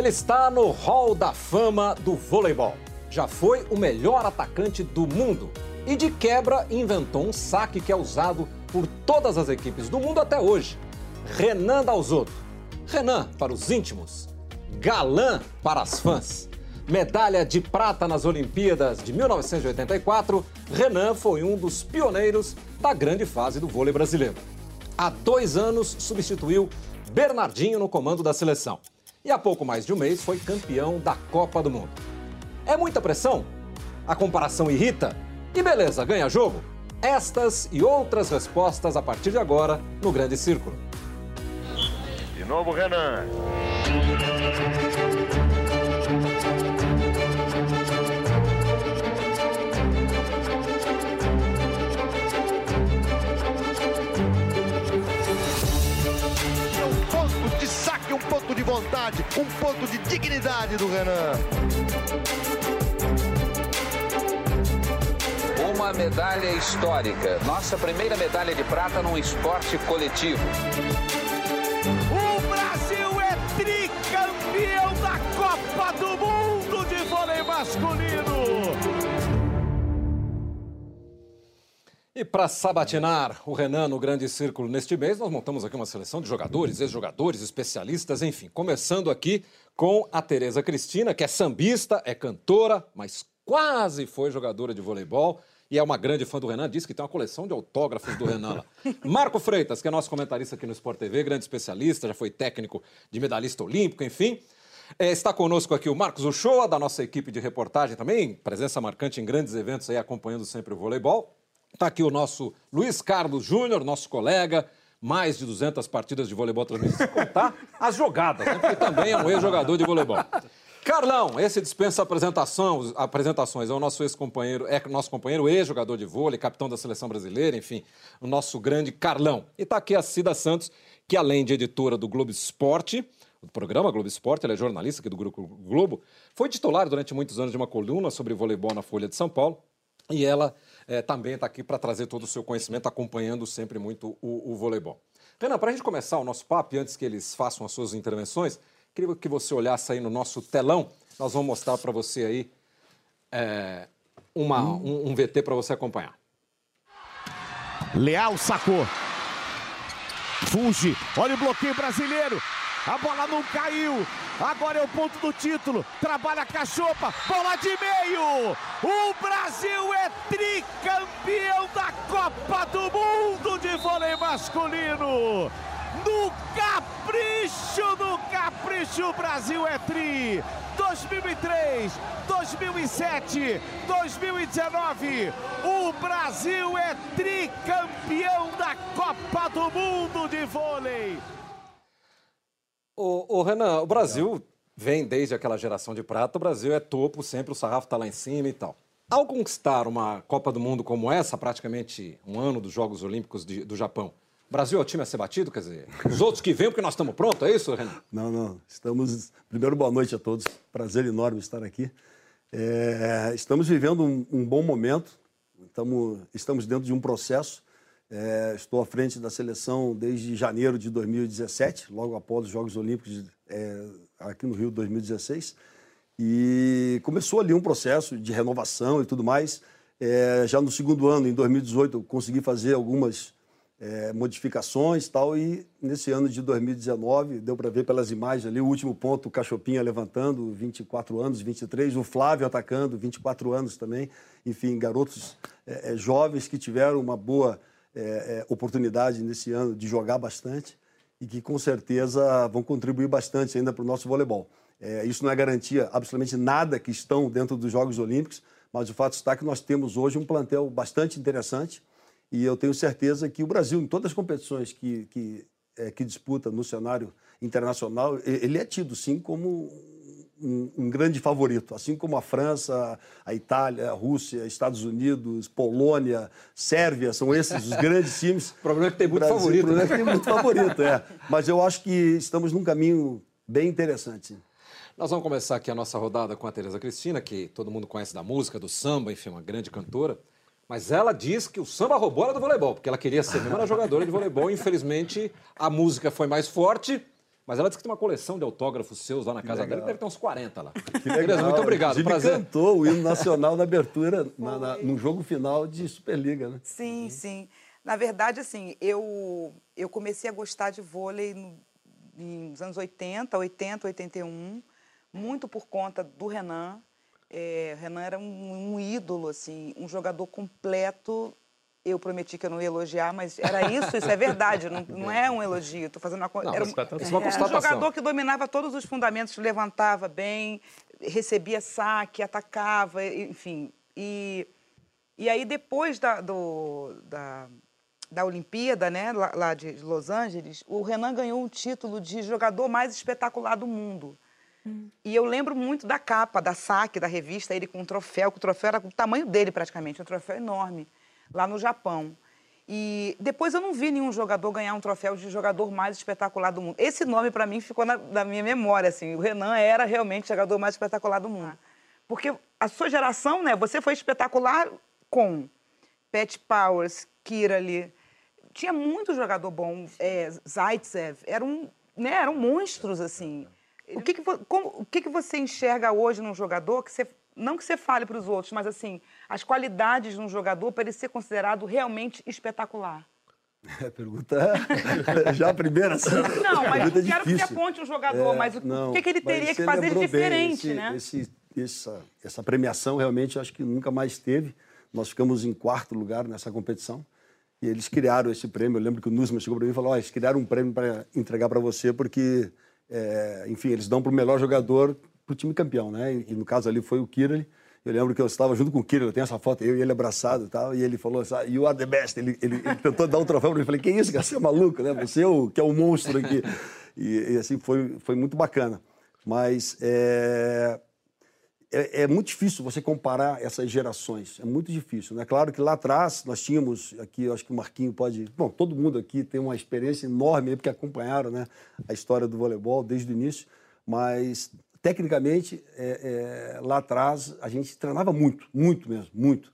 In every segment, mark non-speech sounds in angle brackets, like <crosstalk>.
Ele está no Hall da Fama do voleibol. Já foi o melhor atacante do mundo e de quebra inventou um saque que é usado por todas as equipes do mundo até hoje. Renan Dalzotto. Renan para os íntimos, galã para as fãs. Medalha de prata nas Olimpíadas de 1984, Renan foi um dos pioneiros da grande fase do vôlei brasileiro. Há dois anos substituiu Bernardinho no comando da seleção. E há pouco mais de um mês foi campeão da Copa do Mundo. É muita pressão? A comparação irrita? E beleza, ganha jogo? Estas e outras respostas a partir de agora no Grande Círculo. De novo, Renan. Ponto de vontade, um ponto de dignidade do Renan. Uma medalha histórica. Nossa primeira medalha de prata num esporte coletivo. O Brasil é tricampeão da Copa do Mundo de vôlei masculino. E para sabatinar o Renan no Grande Círculo neste mês, nós montamos aqui uma seleção de jogadores, ex-jogadores, especialistas, enfim. Começando aqui com a Tereza Cristina, que é sambista, é cantora, mas quase foi jogadora de voleibol e é uma grande fã do Renan, diz que tem uma coleção de autógrafos do Renan lá. <laughs> Marco Freitas, que é nosso comentarista aqui no Sport TV, grande especialista, já foi técnico de medalhista olímpico, enfim. É, está conosco aqui o Marcos Uchoa, da nossa equipe de reportagem também, presença marcante em grandes eventos aí, acompanhando sempre o voleibol. Está aqui o nosso Luiz Carlos Júnior, nosso colega, mais de 200 partidas de voleibol transmitidas, sem contar as jogadas, né? porque também é um ex-jogador de voleibol. Carlão, esse dispensa apresentação, apresentações, é o nosso ex-companheiro, é nosso companheiro, ex-jogador de vôlei, capitão da seleção brasileira, enfim, o nosso grande Carlão. E está aqui a Cida Santos, que além de editora do Globo Esporte, do programa Globo Esporte, ela é jornalista aqui do Grupo Globo, foi titular durante muitos anos de uma coluna sobre voleibol na Folha de São Paulo, e ela é, também está aqui para trazer todo o seu conhecimento, acompanhando sempre muito o, o voleibol. Renan, para a gente começar o nosso papo, antes que eles façam as suas intervenções, queria que você olhasse aí no nosso telão. Nós vamos mostrar para você aí é, uma, um, um VT para você acompanhar. Leal sacou. Fuge. Olha o bloqueio brasileiro. A bola não caiu. Agora é o ponto do título. Trabalha cachopa. Bola de meio. O Brasil é tricampeão da Copa do Mundo de vôlei masculino. No capricho, no capricho, o Brasil é tri. 2003, 2007, 2019. O Brasil é tricampeão da Copa do Mundo de vôlei. O, Renan, o Brasil vem desde aquela geração de prata, o Brasil é topo, sempre o sarrafo está lá em cima e tal. Ao conquistar uma Copa do Mundo como essa, praticamente um ano dos Jogos Olímpicos de, do Japão, o Brasil é o time a ser batido? Quer dizer, os outros que vêm porque nós estamos prontos, é isso, Renan? Não, não. Estamos. Primeiro, boa noite a todos. Prazer enorme estar aqui. É, estamos vivendo um, um, bom momento. Estamos, estamos dentro de um processo. É, estou à frente da seleção desde janeiro de 2017, logo após os Jogos Olímpicos é, aqui no Rio 2016. E começou ali um processo de renovação e tudo mais. É, já no segundo ano, em 2018, eu consegui fazer algumas é, modificações tal, e nesse ano de 2019, deu para ver pelas imagens ali, o último ponto, o Cachopinha levantando, 24 anos, 23, o Flávio atacando, 24 anos também, enfim, garotos é, jovens que tiveram uma boa é, oportunidade nesse ano de jogar bastante e que com certeza vão contribuir bastante ainda para o nosso voleibol. isso não é garantia absolutamente nada que estão dentro dos Jogos Olímpicos, mas o fato está que nós temos hoje um plantel bastante interessante, e eu tenho certeza que o Brasil, em todas as competições que, que, é, que disputa no cenário internacional, ele é tido, sim, como um, um, grande favorito. Assim como a França, a Itália, a Rússia, Estados Unidos, Polônia, Sérvia, são esses os grandes <laughs> times. o problema é que tem muito Brasil, favorito. O problema é né? que tem muito favorito, é. Mas eu acho que estamos num caminho bem interessante. Nós vamos começar aqui a nossa rodada com a Tereza Cristina, que todo mundo conhece da música, do samba, enfim, uma grande cantora. Mas ela diz que o samba roubou ela do voleibol, porque ela queria ser mesmo jogadora de voleibol. Infelizmente, a música foi mais forte, Mas ela disse que tem uma coleção de autógrafos seus lá na casa legal. dela, deve ter uns 40 lá. <laughs> Que legal. Beleza, muito obrigado. Inclusive, Prazer. cantou o hino nacional na abertura, na, na, no jogo final de Superliga, né? Sim, sim. Na verdade, assim, eu, eu comecei a gostar de vôlei no, nos anos 80, 80, 81, muito por conta do Renan. É, o Renan era um, um ídolo, assim, um jogador completo. Eu prometi que eu não ia elogiar, mas era isso, isso é verdade, não, <laughs> não é um elogio. Estou fazendo uma Não, era mas um, é uma um constatação. jogador que dominava todos os fundamentos, levantava bem, recebia saque, atacava, enfim. E, e aí, depois da, do- da, da Olimpíada, né, lá, lá de Los Angeles, o Renan ganhou um título de jogador mais espetacular do mundo. E eu lembro muito da capa, da saque, da revista, ele com um troféu, que o troféu era do tamanho dele praticamente, um troféu enorme, lá no Japão. E depois eu não vi nenhum jogador ganhar um troféu de jogador mais espetacular do mundo. Esse nome, para mim, ficou na, na minha memória, assim. O Renan era realmente o jogador mais espetacular do mundo. Porque a sua geração, né, você foi espetacular com Pat Powers, Kirali, tinha muito jogador bom, é, Zaitsev, eram, né, eram monstros, assim. O que que, como- o que que você enxerga hoje num jogador que você, não que você fale para os outros, mas assim, as qualidades de um jogador para ele ser considerado realmente espetacular? É, pergunta <laughs> já a primeira. assim, Não, mas não quero que você difícil. aponte um jogador, É, mas o, não, que, que ele teria que fazer bem, diferente, esse- né? esse- essa, essa premiação realmente acho que nunca mais teve. Nós ficamos em quarto lugar nessa competição. E eles criaram esse prêmio. Eu lembro que o Nussmann chegou para mim e falou: "Ó, eles criaram um prêmio para entregar para você, porque, é, enfim, eles dão para o melhor jogador para o time campeão, né? E, no caso ali foi o Kirali. Eu lembro que eu estava junto com o Kirali, eu tenho essa foto, eu e ele abraçado e tal, e ele falou assim, you are the best. Ele, ele, ele tentou dar um troféu para eu falei, que isso, cara, você é maluco, né? Você é o, que é o monstro aqui. E, e, assim, foi, foi muito bacana. Mas é, é, é muito difícil você comparar essas gerações. É muito difícil. Né? claro que lá atrás nós tínhamos, aqui eu acho que o Marquinho pode. Bom, todo mundo aqui tem uma experiência enorme porque acompanharam né, a história do voleibol desde o início, mas tecnicamente é, é, lá atrás a gente treinava muito, muito mesmo, muito.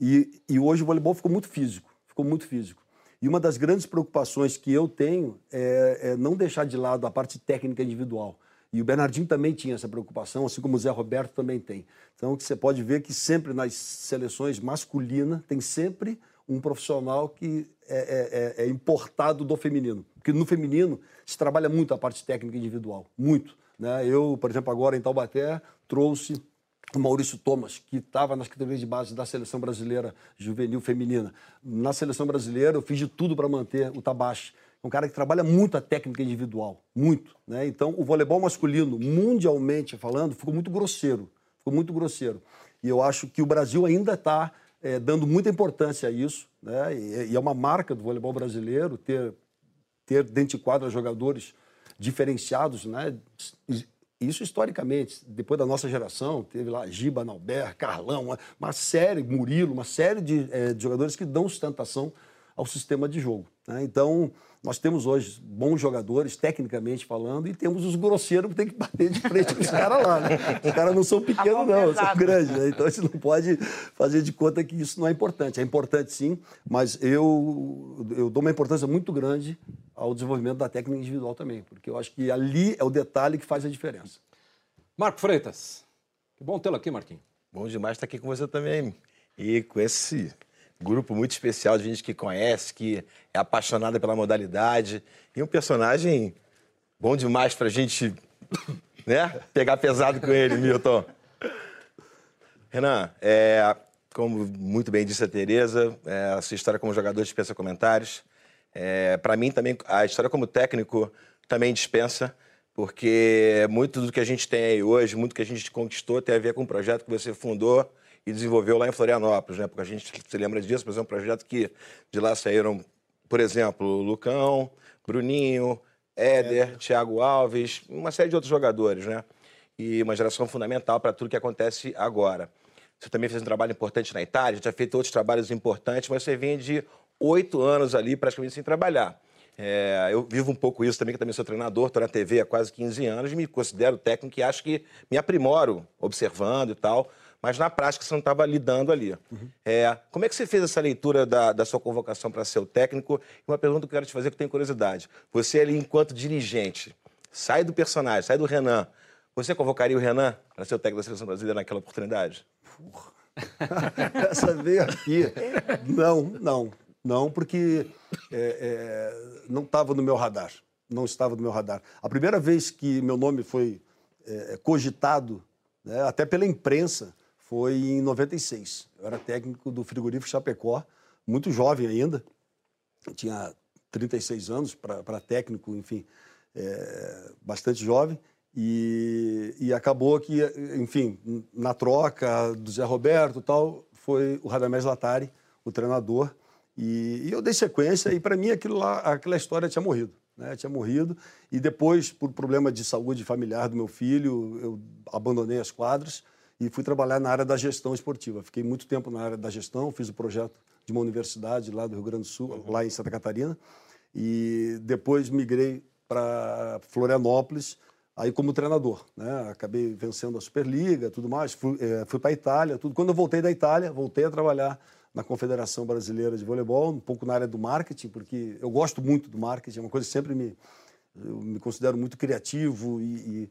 E, e hoje o voleibol ficou muito físico, ficou muito físico. E uma das grandes preocupações que eu tenho é, é não deixar de lado a parte técnica individual. E o Bernardinho também tinha essa preocupação, assim como o Zé Roberto também tem. Então, você pode ver que sempre nas seleções masculinas tem sempre um profissional que é, é, é importado do feminino. Porque no feminino se trabalha muito a parte técnica individual, muito. Né? Eu, por exemplo, agora em Taubaté, trouxe o Maurício Thomas, que estava nas categorias de base da seleção brasileira juvenil feminina. Na seleção brasileira, eu fiz de tudo para manter o Tabashi. É um cara que trabalha muito a técnica individual, muito. Né? Então, o voleibol masculino, mundialmente falando, ficou muito grosseiro. Ficou muito grosseiro. E eu acho que o Brasil ainda está é, dando muita importância a isso. Né? E, e é uma marca do voleibol brasileiro ter, ter dentro de quadra jogadores diferenciados, né? Isso historicamente, depois da nossa geração, teve lá Giba, Nauber, Carlão, uma, uma série, Murilo, uma série de, é, de, jogadores que dão sustentação ao sistema de jogo. Né? Então, nós temos hoje bons jogadores, tecnicamente falando, e temos os grosseiros que tem que bater de frente com os caras lá. Né? Os caras não são pequenos, não, são grandes. Né? Então, a gente não pode fazer de conta que isso não é importante. É importante sim, mas eu, eu dou uma importância muito grande ao desenvolvimento da técnica individual também, porque eu acho que ali é o detalhe que faz a diferença. Marco Freitas, que bom tê-lo aqui, Marquinhos. Bom demais estar aqui com você também. E com esse grupo muito especial de gente que conhece, que é apaixonada pela modalidade. E um personagem bom demais pra gente <coughs> né, pegar pesado com ele, Milton. Renan, é, como muito bem disse a Tereza, é, a sua história como jogador dispensa comentários. É, para mim também, a história como técnico também dispensa, porque muito do que a gente tem aí hoje, muito que a gente conquistou tem a ver com um projeto que você fundou e desenvolveu lá em Florianópolis, né? Porque a gente se lembra disso, mas é um projeto que de lá saíram, por exemplo, Lucão, Bruninho, Éder, é. Thiago Alves, uma série de outros jogadores, né? E uma geração fundamental para tudo que acontece agora. Você também fez um trabalho importante na Itália, já feito outros trabalhos importantes, mas você vem de oito anos ali praticamente sem trabalhar. É, eu vivo um pouco isso também, que também sou treinador, estou na TV há quase 15 anos e me considero técnico e acho que me aprimoro observando e tal, mas na prática você não estava lidando ali. Uhum. É, como é que você fez essa leitura da, da sua convocação para ser o técnico? E uma pergunta que eu quero te fazer que eu tenho curiosidade. Você ali, enquanto dirigente, sai do personagem, sai do Renan. Você convocaria o Renan para ser o técnico da seleção brasileira naquela oportunidade? <laughs> Essa veio aqui. Não, não. Não, porque é, é, não estava no meu radar. Não estava no meu radar. A primeira vez que meu nome foi é, cogitado, né, até pela imprensa, foi em 96. Eu era técnico do frigorífico Chapecó, muito jovem ainda. Tinha 36 anos para técnico, enfim, é, bastante jovem. E, e, acabou que, enfim, na troca do Zé Roberto tal, foi o Radamés Latari, o treinador. E, e eu dei sequência e, para mim, aquilo lá, aquela história tinha morrido. Né? Tinha morrido. E depois, por problema de saúde familiar do meu filho, eu abandonei as quadras e fui trabalhar na área da gestão esportiva. Fiquei muito tempo na área da gestão, fiz o projeto de uma universidade lá do Rio Grande do Sul, uhum. lá em Santa Catarina. E depois migrei para Florianópolis aí como treinador, né? Acabei vencendo a Superliga, tudo mais, fui, é, fui para a Itália, tudo. Quando eu voltei da Itália, voltei a trabalhar na Confederação Brasileira de Voleibol, um pouco na área do marketing, porque eu gosto muito do marketing, é uma coisa que sempre me eu me considero muito criativo e, e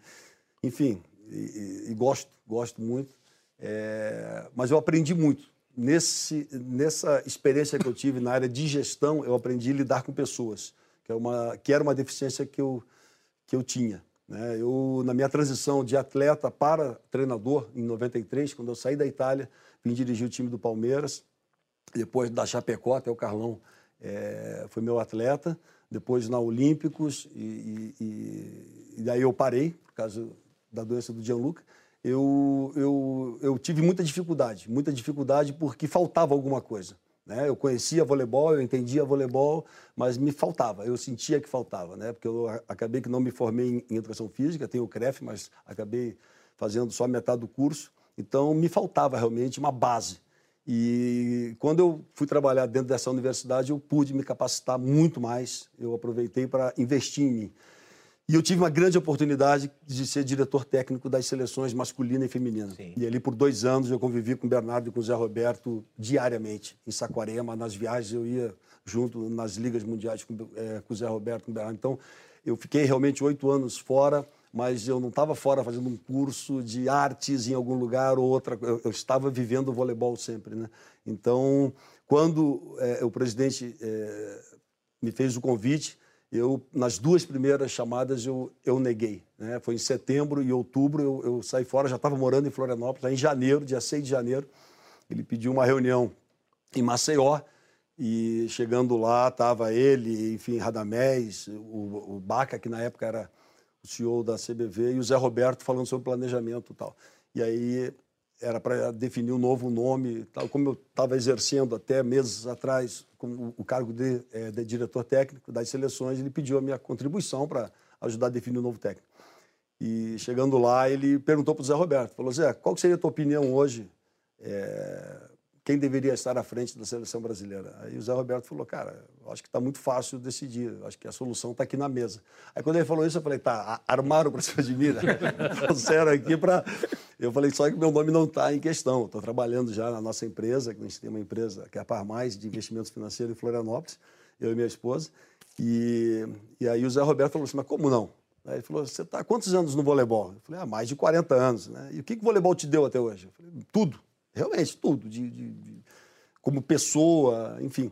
enfim, e, e, gosto, gosto muito. É, mas eu aprendi muito. Nesse, nessa experiência que eu tive na área de gestão, eu aprendi a lidar com pessoas, que, é uma, que era uma deficiência que eu, que eu tinha. Né? Eu, na minha transição de atleta para treinador, em 93, quando eu saí da Itália, vim dirigir o time do Palmeiras, depois da Chapecó, até o Carlão é, foi meu atleta, depois na Olímpicos, e, e, e, daí eu parei, por causa da doença do Gianluca. Eu, eu, eu tive muita dificuldade, muita dificuldade porque faltava alguma coisa. Né? Eu conhecia voleibol, eu entendia voleibol, mas me faltava, eu sentia que faltava, né? porque eu acabei que não me formei em, educação física, tenho o CREF, mas acabei fazendo só metade do curso, então me faltava realmente uma base. E quando eu fui trabalhar dentro dessa universidade, eu pude me capacitar muito mais, eu aproveitei para investir em mim. E eu tive uma grande oportunidade de ser diretor técnico das seleções masculina e feminina. Sim. E ali por dois anos eu convivi com o Bernardo e com o Zé Roberto diariamente, em Saquarema, nas viagens eu ia junto nas ligas mundiais com, é, com o Zé Roberto, com o Bernardo. Então eu fiquei realmente oito anos fora, mas eu não estava fora fazendo um curso de artes em algum lugar ou outra. Eu, eu estava vivendo o voleibol sempre, né? Então, quando é, o presidente é, me fez o convite, eu nas duas primeiras chamadas eu, eu neguei. Né? Foi em setembro e outubro eu, eu saí fora, já estava morando em Florianópolis, em janeiro, dia 6 de janeiro. Ele pediu uma reunião em Maceió e chegando lá estava ele, enfim, Radamés, o, o Baca, que na época era o CEO da CBV, e o Zé Roberto falando sobre planejamento e tal. E aí era para definir um novo nome, tal como eu estava exercendo até meses atrás com o cargo de, é, de, diretor técnico das seleções, ele pediu a minha contribuição para ajudar a definir o um novo técnico. E chegando lá, ele perguntou para o Zé Roberto, falou, Zé, qual seria a tua opinião hoje? É, quem deveria estar à frente da seleção brasileira? Aí o Zé Roberto falou, cara, acho que está muito fácil decidir, acho que a solução está aqui na mesa. Aí quando ele falou isso, eu falei, tá, armaram para cima de mim, né? <laughs> Trouxeram aqui para eu falei só que meu nome não está em questão. Estou trabalhando já na nossa empresa, que a gente tem uma empresa que é a Par Mais, de investimentos financeiros em Florianópolis, eu e minha esposa. E, e aí o Zé Roberto falou assim, mas como não? Aí ele falou, você está há quantos anos no voleibol? Eu falei, ah, mais de 40 anos. Né? E o que, que o voleibol te deu até hoje? Eu falei, tudo, realmente, tudo. De, de, de, como pessoa, enfim.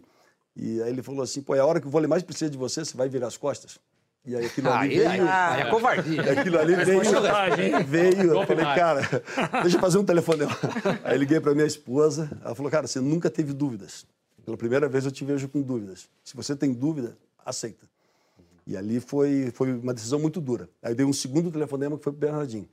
E aí ele falou assim, pô, é a hora que o vôlei mais precisa de você, você vai virar as costas? E aí aquilo ali aí, veio... Aí, é covardia. <laughs> Aquilo ali veio... veio, eu falei, cara, <laughs> deixa eu fazer um telefonema. Aí liguei para minha esposa, ela falou, cara, você nunca teve dúvidas. Pela primeira vez eu te vejo com dúvidas. Se você tem dúvida, aceita. E ali foi, foi uma decisão muito dura. Aí dei um segundo telefonema que foi para o Bernardinho.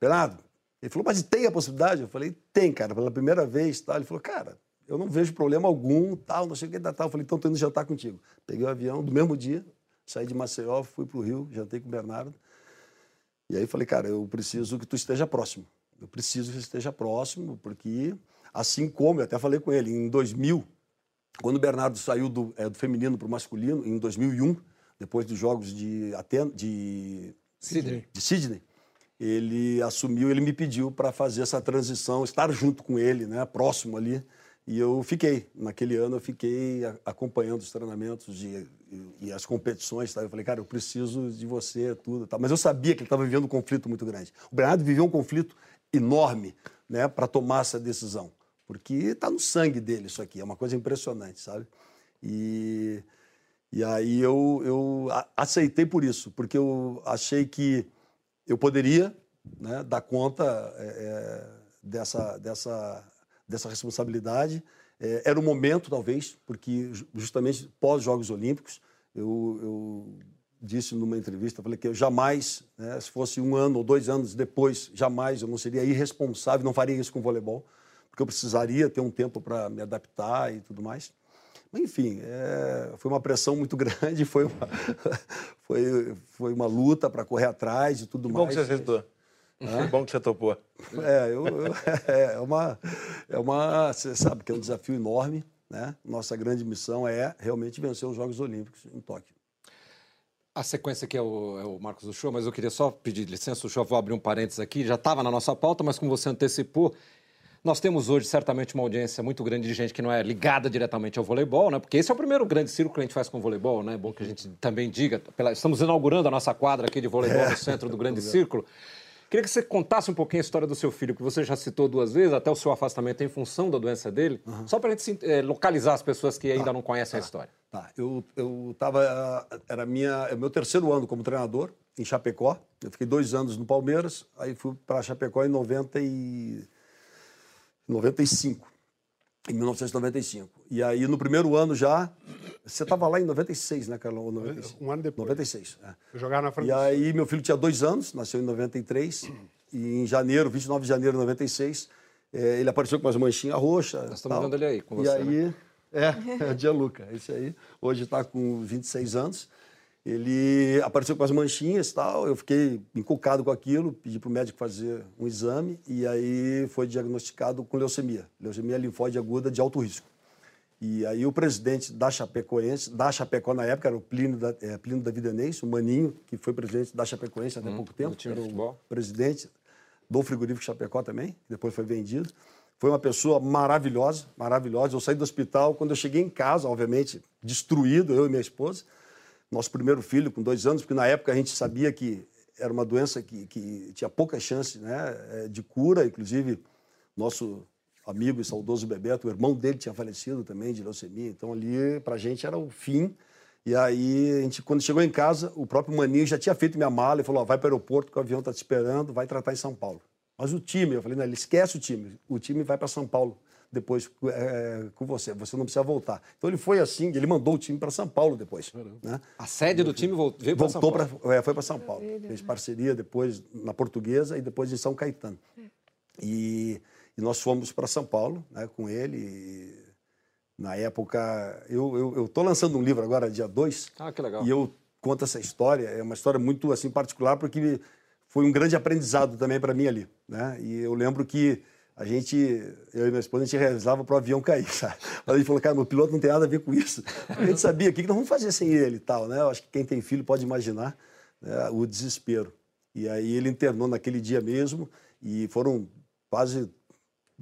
Bernardo, ele falou, mas tem a possibilidade? Eu falei, tem, cara, pela primeira vez. Tal. Ele falou, cara, eu não vejo problema algum, tal, não sei o que, tal. Eu falei, então estou indo jantar contigo. Peguei o avião, do mesmo dia, Saí de Maceió, fui para o Rio, jantei com o Bernardo. E aí falei, cara, eu preciso que tu esteja próximo. Eu preciso que você esteja próximo, porque assim como, eu até falei com ele, em 2000, quando o Bernardo saiu do, é, do feminino para o masculino, em 2001, depois dos Jogos de, Aten de, Sydney. de Sydney, ele assumiu, ele me pediu para fazer essa transição, estar junto com ele, né, próximo ali. E eu fiquei, naquele ano eu fiquei acompanhando os treinamentos de e, e as competições, tá? eu falei, cara, eu preciso de você, tudo. Tá? Mas eu sabia que ele estava vivendo um conflito muito grande. O Bernardo viveu um conflito enorme né, para tomar essa decisão, porque está no sangue dele isso aqui, é uma coisa impressionante, sabe? E, e aí eu, eu aceitei por isso, porque eu achei que eu poderia né, dar conta é, é, dessa, dessa, dessa responsabilidade. É, era o momento, talvez, porque justamente pós-Jogos Olímpicos, eu, eu, disse numa entrevista, falei que eu jamais, né, se fosse um ano ou dois anos depois, jamais eu não seria irresponsável, não faria isso com o voleibol, porque eu precisaria ter um tempo para me adaptar e tudo mais. Enfim, é, foi uma pressão muito <laughs> grande, foi uma, foi, foi uma luta para correr atrás e tudo que mais. Bom que você aceitou. É bom que você topou. É, eu, eu, <laughs> é, uma, é uma. Você sabe que é um desafio enorme. Né? Nossa grande missão é realmente vencer os Jogos Olímpicos em Tóquio. A sequência aqui é o, é o Marcos do Show, mas eu queria só pedir licença, o Show, vou abrir um parênteses aqui. Já estava na nossa pauta, mas como você antecipou, nós temos hoje certamente uma audiência muito grande de gente que não é ligada diretamente ao voleibol, né? Porque esse é o primeiro grande círculo que a gente faz com o voleibol, né? É bom que a gente também diga. Pela... Estamos inaugurando a nossa quadra aqui de voleibol é. no centro do grande <laughs> círculo. Queria que você contasse um pouquinho a história do seu filho, que você já citou duas vezes, até o seu afastamento em função da doença dele, uhum. só para a gente é, localizar as pessoas que ainda tá. não conhecem tá. a história. Tá, eu estava, era minha, é meu terceiro ano como treinador em Chapecó. Eu fiquei dois anos no Palmeiras, aí fui para Chapecó em 90 e 95, em 1995. E aí, no primeiro ano já, você estava lá em 96, né, Carlão? 95. Um ano depois. 96. É. Eu jogava na frente. E aí, meu filho tinha dois anos, nasceu em 93, e em janeiro, 29 de janeiro de 96, é, ele apareceu com umas manchinhas roxas. Nós estamos vendo ele aí com você. E aí, né? é, <laughs> é o Gianluca, esse aí. Hoje está com 26 anos. Ele apareceu com as manchinhas e tal, eu fiquei encucado com aquilo, pedi para o médico fazer um exame e aí foi diagnosticado com leucemia, leucemia linfóide aguda de alto risco. E aí o presidente da Chapecoense, da Chapecó na época, era o Plínio da, é, Plínio da Videnense, o Maninho, que foi presidente da Chapecoense até hum, pouco tempo, era o presidente do frigorífico Chapecó também, depois foi vendido. Foi uma pessoa maravilhosa, maravilhosa. Eu saí do hospital, quando eu cheguei em casa, obviamente, destruído, eu e minha esposa, nosso primeiro filho com dois anos, porque na época a gente sabia que era uma doença que, que tinha pouca chance né, é, de cura, inclusive nosso amigo e saudoso Bebeto, o irmão dele tinha falecido também de leucemia, então ali para a gente era o fim. E aí, a gente, quando chegou em casa, o próprio Maninho já tinha feito minha mala e falou: vai para o aeroporto que o avião está te esperando, vai tratar em São Paulo. Mas o time, eu falei: não, ele esquece o time, o time vai para São Paulo depois é, com você. Você não precisa voltar. Então ele foi assim, ele mandou o time para São Paulo depois. Né? A sede do time veio para São Paulo? Pra, é, foi para São Paulo. Fez parceria depois na Portuguesa e depois em São Caetano. E, e nós fomos para São Paulo né, com ele. E, na época, eu estou lançando um livro agora, dia 2. Ah, que legal. E eu conto essa história. É uma história muito assim particular porque foi um grande aprendizado também para mim ali. Né? E eu lembro que a gente, eu e minha esposa, a gente realizava para o avião cair, <laughs> sabe? Mas a gente falou, cara, meu piloto não tem nada a ver com isso. A gente sabia o que nós vamos fazer sem ele e tal, né? Eu acho que quem tem filho pode imaginar né, o desespero. E aí ele internou naquele dia mesmo e foram quase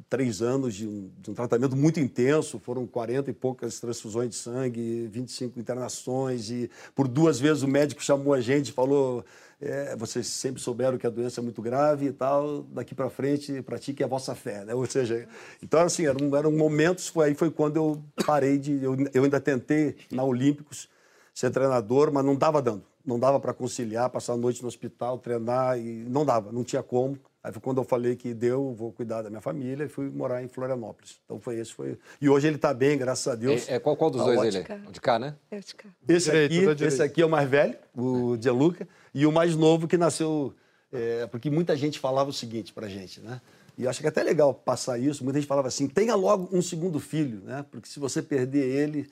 três anos de um, de um, tratamento muito intenso, foram 40 e poucas transfusões de sangue, 25 internações, e por duas vezes o médico chamou a gente e falou é, vocês sempre souberam que a doença é muito grave e tal, daqui para frente pratiquem a vossa fé, né? Ou seja, então assim, eram, eram momentos, foi aí foi quando eu parei de, eu, eu ainda tentei na Olímpicos ser treinador, mas não dava dando, não dava para conciliar, passar a noite no hospital, treinar e não dava, não tinha como. Aí foi quando eu falei que deu, vou cuidar da minha família e fui morar em Florianópolis. Então foi esse, foi. E hoje ele está bem, graças a Deus. É, é qual, qual dos tá dois ótimo. ele é? De cá, né? É de cá. Esse direito, aqui, esse aqui é o mais velho, o Gianluca, e o mais novo que nasceu. É, porque muita gente falava o seguinte pra gente, né? E eu acho que é até legal passar isso. Muita gente falava assim: tenha logo um segundo filho, né? Porque se você perder ele,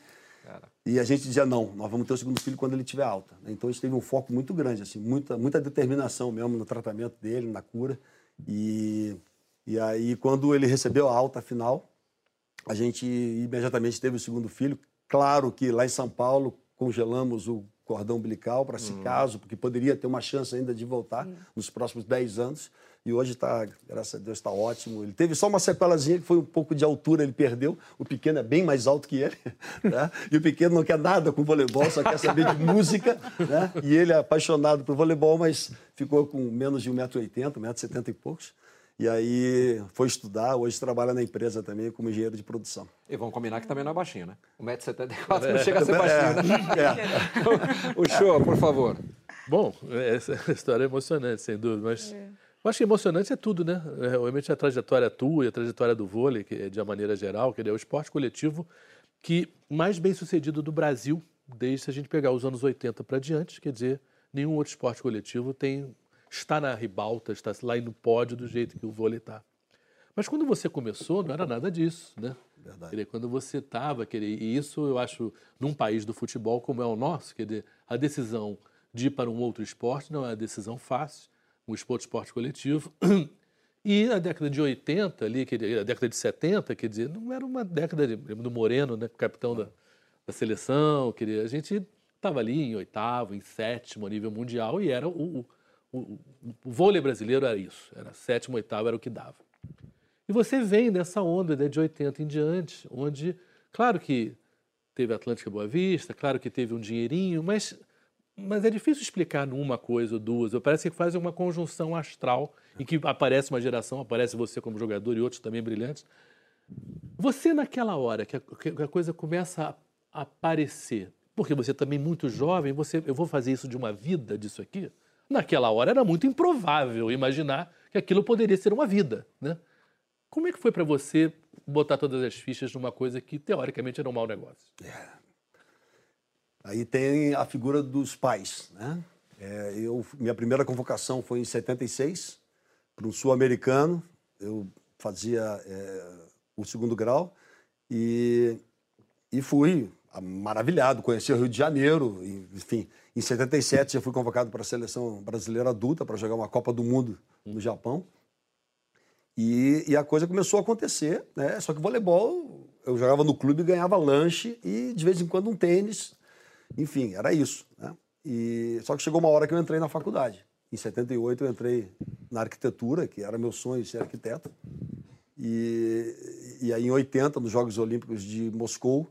Cara. E a gente dizia, não, nós vamos ter o segundo filho quando ele tiver alta. Então a gente teve um foco muito grande, assim, muita, muita determinação mesmo no tratamento dele, na cura. E, e aí, quando ele recebeu a alta final, a gente imediatamente teve o segundo filho. Claro que lá em São Paulo congelamos o cordão umbilical para se caso, porque poderia ter uma chance ainda de voltar nos próximos 10 anos. E hoje está, graças a Deus, está ótimo. Ele teve só uma sequelazinha que foi um pouco de altura, ele perdeu. O pequeno é bem mais alto que ele. <laughs> Né? E o pequeno não quer nada com voleibol, só quer saber de <laughs> música. Né? E ele é apaixonado por voleibol, mas ficou com menos de 1,80m, 1,70m e poucos. E aí foi estudar, hoje trabalha na empresa também como engenheiro de produção. E vamos combinar que também não é baixinho, né? 1,74m não chega a ser baixinho, né? <laughs> o show, por favor. Bom, essa história é emocionante, sem dúvida, mas eu acho que emocionante é tudo, né? É, Realmente a trajetória tua e a trajetória do vôlei, que é de uma maneira geral, que é o esporte coletivo que mais bem sucedido do Brasil, desde se a gente pegar os anos 80 para diante, quer dizer, nenhum outro esporte coletivo tem está na ribalta, está lá no pódio do jeito que o vôlei está. Mas quando você começou, não era nada disso, né? Verdade. Dizer, quando você estava, e isso eu acho, num país do futebol como é o nosso, quer dizer, a decisão de ir para um outro esporte não é uma decisão fácil, um esporte, esporte coletivo. E a década de 80, ali, quer dizer, a década de 70, quer dizer, não era uma década de, do Moreno, né, capitão da, da seleção, quer dizer, a gente estava ali em oitavo, em sétimo a nível mundial e era o, o, o, o vôlei brasileiro era isso, era sétimo, oitavo, era o que dava. E você vem nessa onda né, de 80 em diante, onde, claro que teve Atlântica Boa Vista, claro que teve um dinheirinho, mas, mas é difícil explicar numa coisa ou duas. Parece que faz uma conjunção astral em que aparece uma geração, aparece você como jogador e outros também brilhantes. Você, naquela hora que a, que a coisa começa a aparecer, porque você também muito jovem, você, eu vou fazer isso de uma vida, disso aqui? Naquela hora era muito improvável imaginar que aquilo poderia ser uma vida, né? Como é que foi para você botar todas as fichas numa coisa que teoricamente era um mau negócio? Aí tem a figura dos pais, né? É, eu, minha primeira convocação foi em 76 para um sul-americano. Eu fazia é, o segundo grau e, e fui maravilhado, conheci o Rio de Janeiro, enfim. Em 77 eu fui convocado para a seleção brasileira adulta para jogar uma Copa do Mundo no Japão. E, e a coisa começou a acontecer, né? Só que voleibol, eu jogava no clube ganhava lanche e de vez em quando um tênis. Enfim, era isso, né? E, só que chegou uma hora que eu entrei na faculdade. Em 78 eu entrei na arquitetura, que era meu sonho ser arquiteto. E, e aí em 80, nos Jogos Olímpicos de Moscou,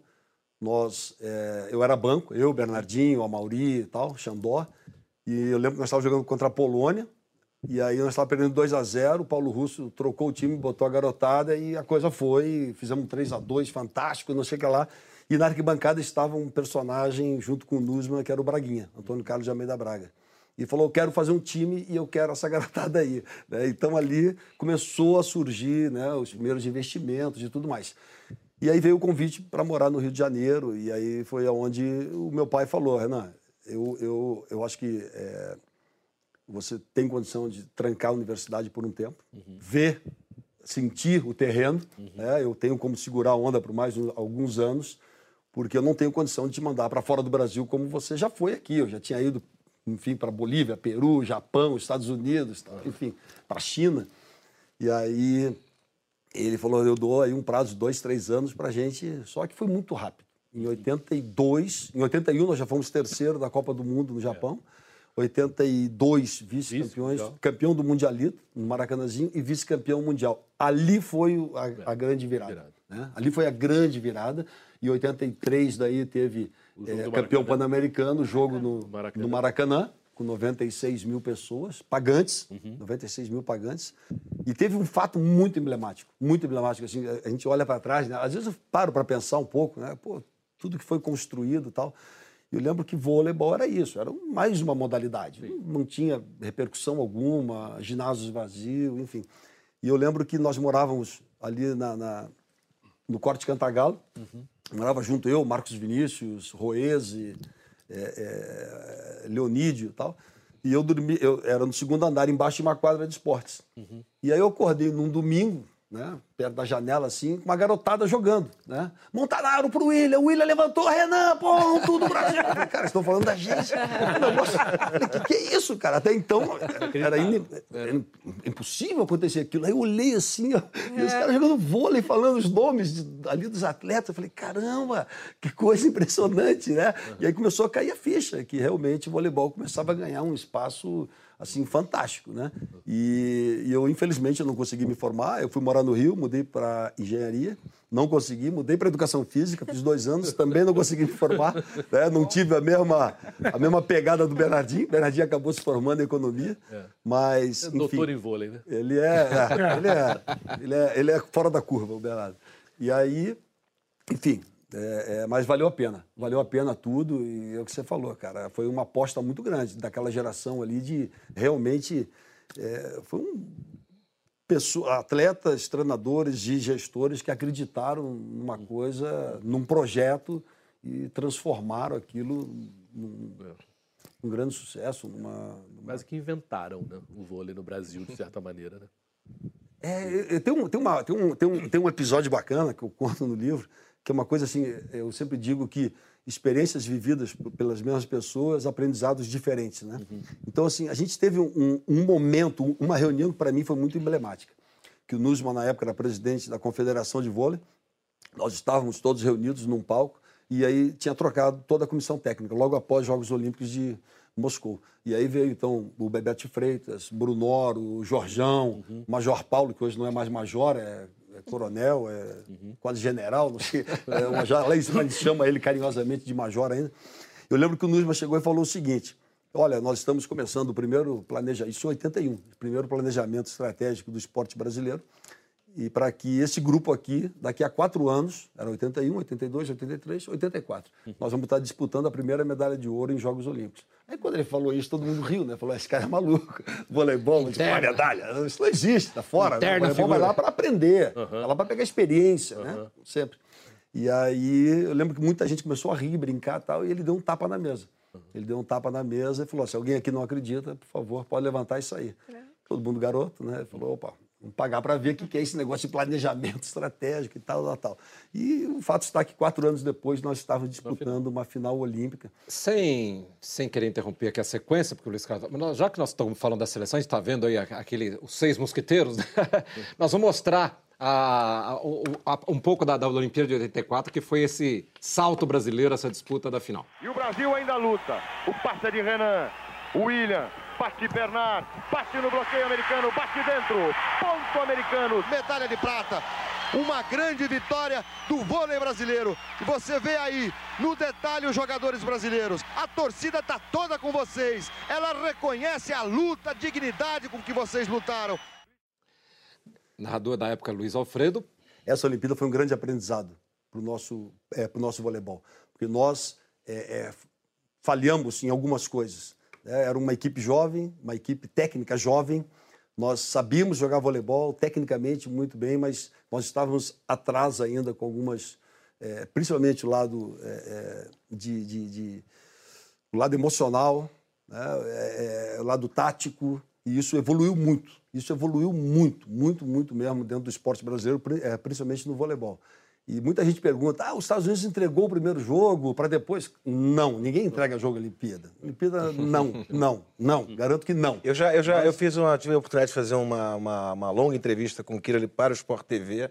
nós, é, eu era banco, eu, Bernardinho, Amauri e tal, Xandó. E eu lembro que nós estávamos jogando contra a Polônia. E aí nós estávamos perdendo 2 a 0 o Paulo Russo trocou o time, botou a garotada e a coisa foi. Fizemos um 3 a 2 fantástico, não sei o que lá. E na arquibancada estava um personagem junto com o Nusman, que era o Braguinha, Antônio Carlos de Almeida Braga. E falou: Eu quero fazer um time e eu quero essa <laughs> garotada aí. né? Então ali começou a surgir né, os primeiros investimentos e tudo mais. E aí veio o convite para morar no Rio de Janeiro, e aí foi aonde o meu pai falou: Renan, eu, eu, eu acho que é, você tem condição de trancar a universidade por um tempo, ver, sentir o terreno. né? Eu tenho como segurar a onda por mais alguns anos, porque eu não tenho condição de te mandar para fora do Brasil como você já foi aqui. Eu já tinha ido, enfim, para Bolívia, Peru, Japão, Estados Unidos, tal, enfim, para a China. E aí ele falou, eu dou aí um prazo de dois, três anos para a gente, só que foi muito rápido. Em 82, em 81 nós já fomos terceiro da Copa do Mundo no Japão. 82 vice-campeões, campeão do Mundialito, no Maracanãzinho, e vice-campeão mundial. Ali foi a, a grande virada. Né? Ali foi a grande virada. E 83 daí teve do campeão pan-americano, jogo no Maracanã. no Maracanã, com 96 mil pessoas, pagantes, Uhum. 96 mil pagantes. E teve um fato muito emblemático, muito emblemático. Assim, a gente olha para trás, né? às vezes eu paro para pensar um pouco, né? Pô, tudo que foi construído e tal. Eu lembro que vôleibol era isso, era mais uma modalidade. Não, não tinha repercussão alguma, ginásios vazios, enfim. E eu lembro que nós morávamos ali na, na- no Corte Cantagalo. Morava junto eu, Marcos Vinícius, Roese, é, é, Leonídio e tal. E eu dormi, eu era no segundo andar, embaixo de uma quadra de esportes. E aí eu acordei num domingo, né? Perto da janela, assim, com uma garotada jogando, né? Montanaro pro William, o William levantou, Renan, ponto do Brasil. Cara, estão falando da gente. O que, que é isso, cara? Até então, era, in... era impossível acontecer aquilo. Aí eu olhei assim, ó, e os caras jogando vôlei, falando os nomes de- ali dos atletas. Eu falei, caramba, que coisa impressionante, né? E aí começou a cair a ficha, que realmente o voleibol começava a ganhar um espaço assim fantástico, né? E, e eu infelizmente eu não consegui me formar. Eu fui morar no Rio, mudei para engenharia, não consegui, mudei para educação física, fiz dois anos, também não consegui me formar, <laughs> né? Não tive a mesma a mesma pegada do Bernardinho. Bernardinho acabou se formando em economia, mas É enfim, doutor em vôlei, né? ele é, é, ele é, ele é, ele é fora da curva, o Bernardo. E aí, enfim, é, é, mas valeu a pena. Valeu a pena tudo e é o que você falou, cara. Foi uma aposta muito grande daquela geração ali de realmente. é, foi um. Pessoa, atletas, treinadores e gestores que acreditaram numa coisa, num projeto e transformaram aquilo num, num grande sucesso, numa, numa Mas que inventaram né, o vôlei no Brasil, de certa maneira, né? É, é, tem, um, tem, uma, tem, um, tem, um, tem um episódio bacana que eu conto no livro, que é uma coisa assim, eu sempre digo que experiências vividas pelas mesmas pessoas, aprendizados diferentes, né? Então, assim, a gente teve um, um momento, um- uma reunião que para mim foi muito emblemática, que o Nusman, na época, era presidente da Confederação de Vôlei, nós estávamos todos reunidos num palco e aí tinha trocado toda a comissão técnica, logo após os Jogos Olímpicos de Moscou. E aí veio, então, o Bebeto Freitas, Brunoro, o Jorjão, o Major Paulo, que hoje não é mais major, é, é coronel, é quase general, não sei. É, o major, lá em cima a gente chama ele carinhosamente de major ainda. Eu lembro que o Nusma chegou e falou o seguinte, olha, nós estamos começando o primeiro planejamento, isso em 81, o primeiro planejamento estratégico do esporte brasileiro, e para que esse grupo aqui, daqui a quatro anos, era 81, 82, 83, 84, nós vamos estar disputando a primeira medalha de ouro em Jogos Olímpicos. Aí quando ele falou isso, todo mundo riu, né? Falou, esse cara é maluco, <laughs> voleibol, tipo, uma medalha, isso não existe, tá fora. Né? O Interna voleibol vai figura. lá para aprender, vai lá para pegar experiência, né? Sempre. E aí eu lembro que muita gente começou a rir, brincar e tal, e ele deu um tapa na mesa. Ele deu um tapa na mesa e falou: se alguém aqui não acredita, por favor, pode levantar e sair. Todo mundo garoto, né? Falou: opa, vamos pagar para ver o que é esse negócio de planejamento <laughs> estratégico e tal, tal, tal. E o fato está que quatro anos depois nós estávamos disputando uma final olímpica. Sem, sem querer interromper aqui a sequência, porque o Luiz Carlos. nós- Já que nós estamos falando da seleção, a gente está vendo aí aquele, os seis mosqueteiros, né? <laughs> nós vamos mostrar a- a- o- a- um pouco da, da Olimpíada de 84, que foi esse salto brasileiro, essa disputa da final. E o Brasil ainda luta. O passe de Renan. William. De Bernard. Passe no bloqueio americano. Bate dentro. Ponto americano. medalha de prata. Uma grande vitória do vôlei brasileiro. E você vê aí, no detalhe, os jogadores brasileiros. A torcida está toda com vocês. Ela reconhece a luta, a dignidade com que vocês lutaram. Narrador da época, Luiz Alfredo. Essa Olimpíada foi um grande aprendizado para o nosso, é, nosso voleibol, porque nós é, é, falhamos em algumas coisas. Né? Era uma equipe jovem, uma equipe técnica jovem. Nós sabíamos jogar voleibol tecnicamente muito bem, mas nós estávamos atrás ainda com algumas, é, principalmente o lado é, é, de, de- de- o lado emocional, né? é, é, o lado tático, e isso evoluiu muito. Isso evoluiu muito, muito, muito mesmo dentro do esporte brasileiro, pri- é, principalmente no voleibol. E muita gente pergunta: ah, os Estados Unidos entregou o primeiro jogo para depois. Não, ninguém entrega jogo à Olimpíada. Olimpíada, não, <laughs> não, não. Garanto que não. Eu já, eu já eu fiz uma, tive a oportunidade de fazer uma, uma, uma longa entrevista com o Kira para o Sport TV.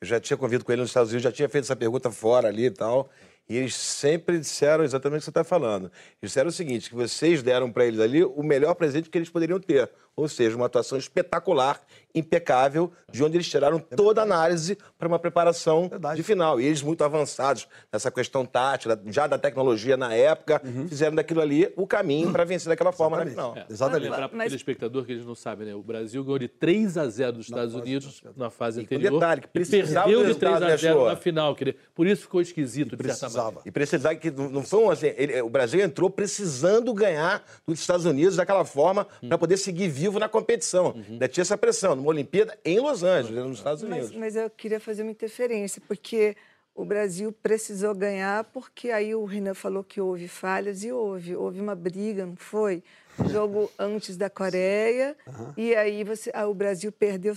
Eu já tinha convido com ele nos Estados Unidos, já tinha feito essa pergunta fora ali e tal. E eles sempre disseram exatamente o que você está falando. Eles disseram o seguinte: que vocês deram para eles ali o melhor presente que eles poderiam ter. Ou seja, uma atuação espetacular, impecável, de onde eles tiraram toda a análise para uma preparação Verdade. de final. E eles, muito avançados nessa questão tática, já da tecnologia na época, fizeram daquilo ali o caminho para vencer daquela forma na final. Exatamente. Exatamente. Lembrar para Mas- aquele espectador que eles não sabem, né? O Brasil ganhou de 3 a 0 dos Estados Unidos na fase E anterior. detalhe, que e precisava perdeu de 3 a resultado, 0 né, na final. quer dizer, Por isso ficou esquisito, certa Precisava. E precisar que não foi um assim, ele- o Brasil entrou precisando ganhar dos Estados Unidos daquela forma para poder seguir vivo na competição. Ainda tinha essa pressão, numa Olimpíada em Los Angeles, nos Estados Unidos. Mas, mas eu queria fazer uma interferência, porque o Brasil precisou ganhar porque aí o Renan falou que houve falhas e houve. Houve uma briga, não foi? Jogo <laughs> antes da Coreia Aham. e aí você, ah, o Brasil perdeu,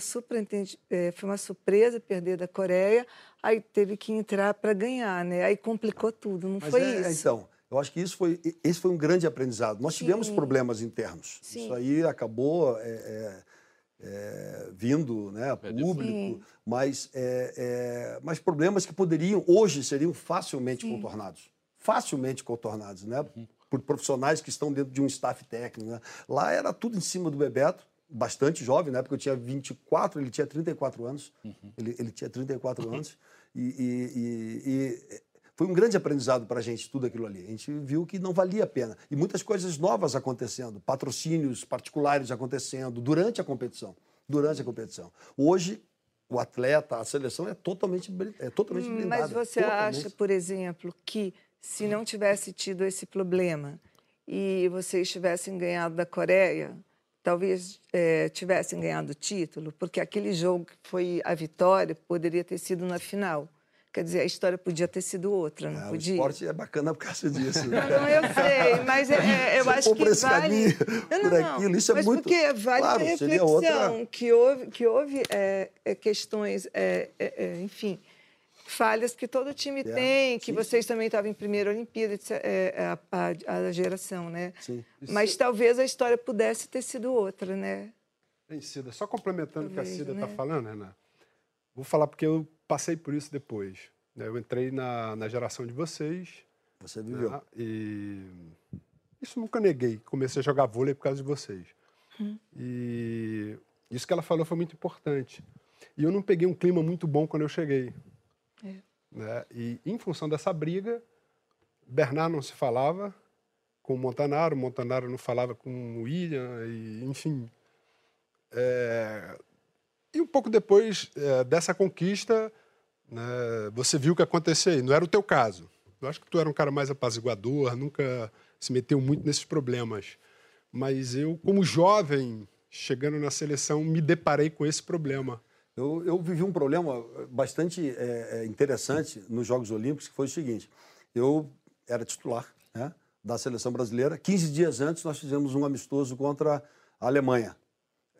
eh, foi uma surpresa perder da Coreia, aí teve que entrar para ganhar, né? Aí complicou tudo, não Mas foi é, isso? Então, eu acho que isso foi, esse foi um grande aprendizado. Nós tivemos Sim. problemas internos. Sim. Isso aí acabou é, é, vindo né, a público, mas, é, é, mas problemas que poderiam, hoje, seriam facilmente Sim. contornados. Facilmente contornados, né? Por profissionais que estão dentro de um staff técnico. Né? Lá era tudo em cima do Bebeto, bastante jovem, na época eu tinha 24, ele tinha 34 anos. Ele, ele tinha 34 <laughs> anos. E, e- e- e foi um grande aprendizado para a gente, tudo aquilo ali. A gente viu que não valia a pena. E muitas coisas novas acontecendo, patrocínios particulares acontecendo durante a competição. Durante a competição. Hoje, o atleta, a seleção é totalmente, é totalmente Hum, blindada. Mas você totalmente. acha, por exemplo, que se não tivesse tido esse problema e vocês tivessem ganhado da Coreia, talvez eh, tivessem ganhado o título? Porque aquele jogo que foi a vitória poderia ter sido na final. Quer dizer, a história podia ter sido outra, não É, o podia? esporte é bacana por causa disso. né? Não, não, eu sei, mas é, é, eu Se acho que por esse vale... caminho, Não, por não, não, aquilo, isso é mas muito- porque vale Claro, a reflexão outra- que houve, que houve é, é, questões, é, é, é, enfim, falhas que todo time É, tem, que sim, vocês também estavam em primeira Olimpíada, é, é, a, a- a geração, né? Sim. Mas talvez a história pudesse ter sido outra, né? Bem, Cida, só complementando o que a Cida está né? falando, Renan. Vou falar porque eu passei por isso depois. né? Eu entrei na, na geração de vocês. Você viveu. né? E isso nunca neguei. Comecei a jogar vôlei por causa de vocês. E isso que ela falou foi muito importante. E eu não peguei um clima muito bom quando eu cheguei. É. né? E em função dessa briga, Bernard não se falava com o Montanaro, Montanaro não falava com o William, e, enfim. É, E um pouco depois é, dessa conquista, né, você viu o que aconteceu aí. Não era o teu caso. Eu acho que tu era um cara mais apaziguador, nunca se meteu muito nesses problemas. Mas eu, como jovem, chegando na seleção, me deparei com esse problema. Eu, eu vivi um problema bastante é, é, interessante nos Jogos Olímpicos, que foi o seguinte: eu era titular né, da seleção brasileira. 15 dias antes, nós fizemos um amistoso contra a Alemanha,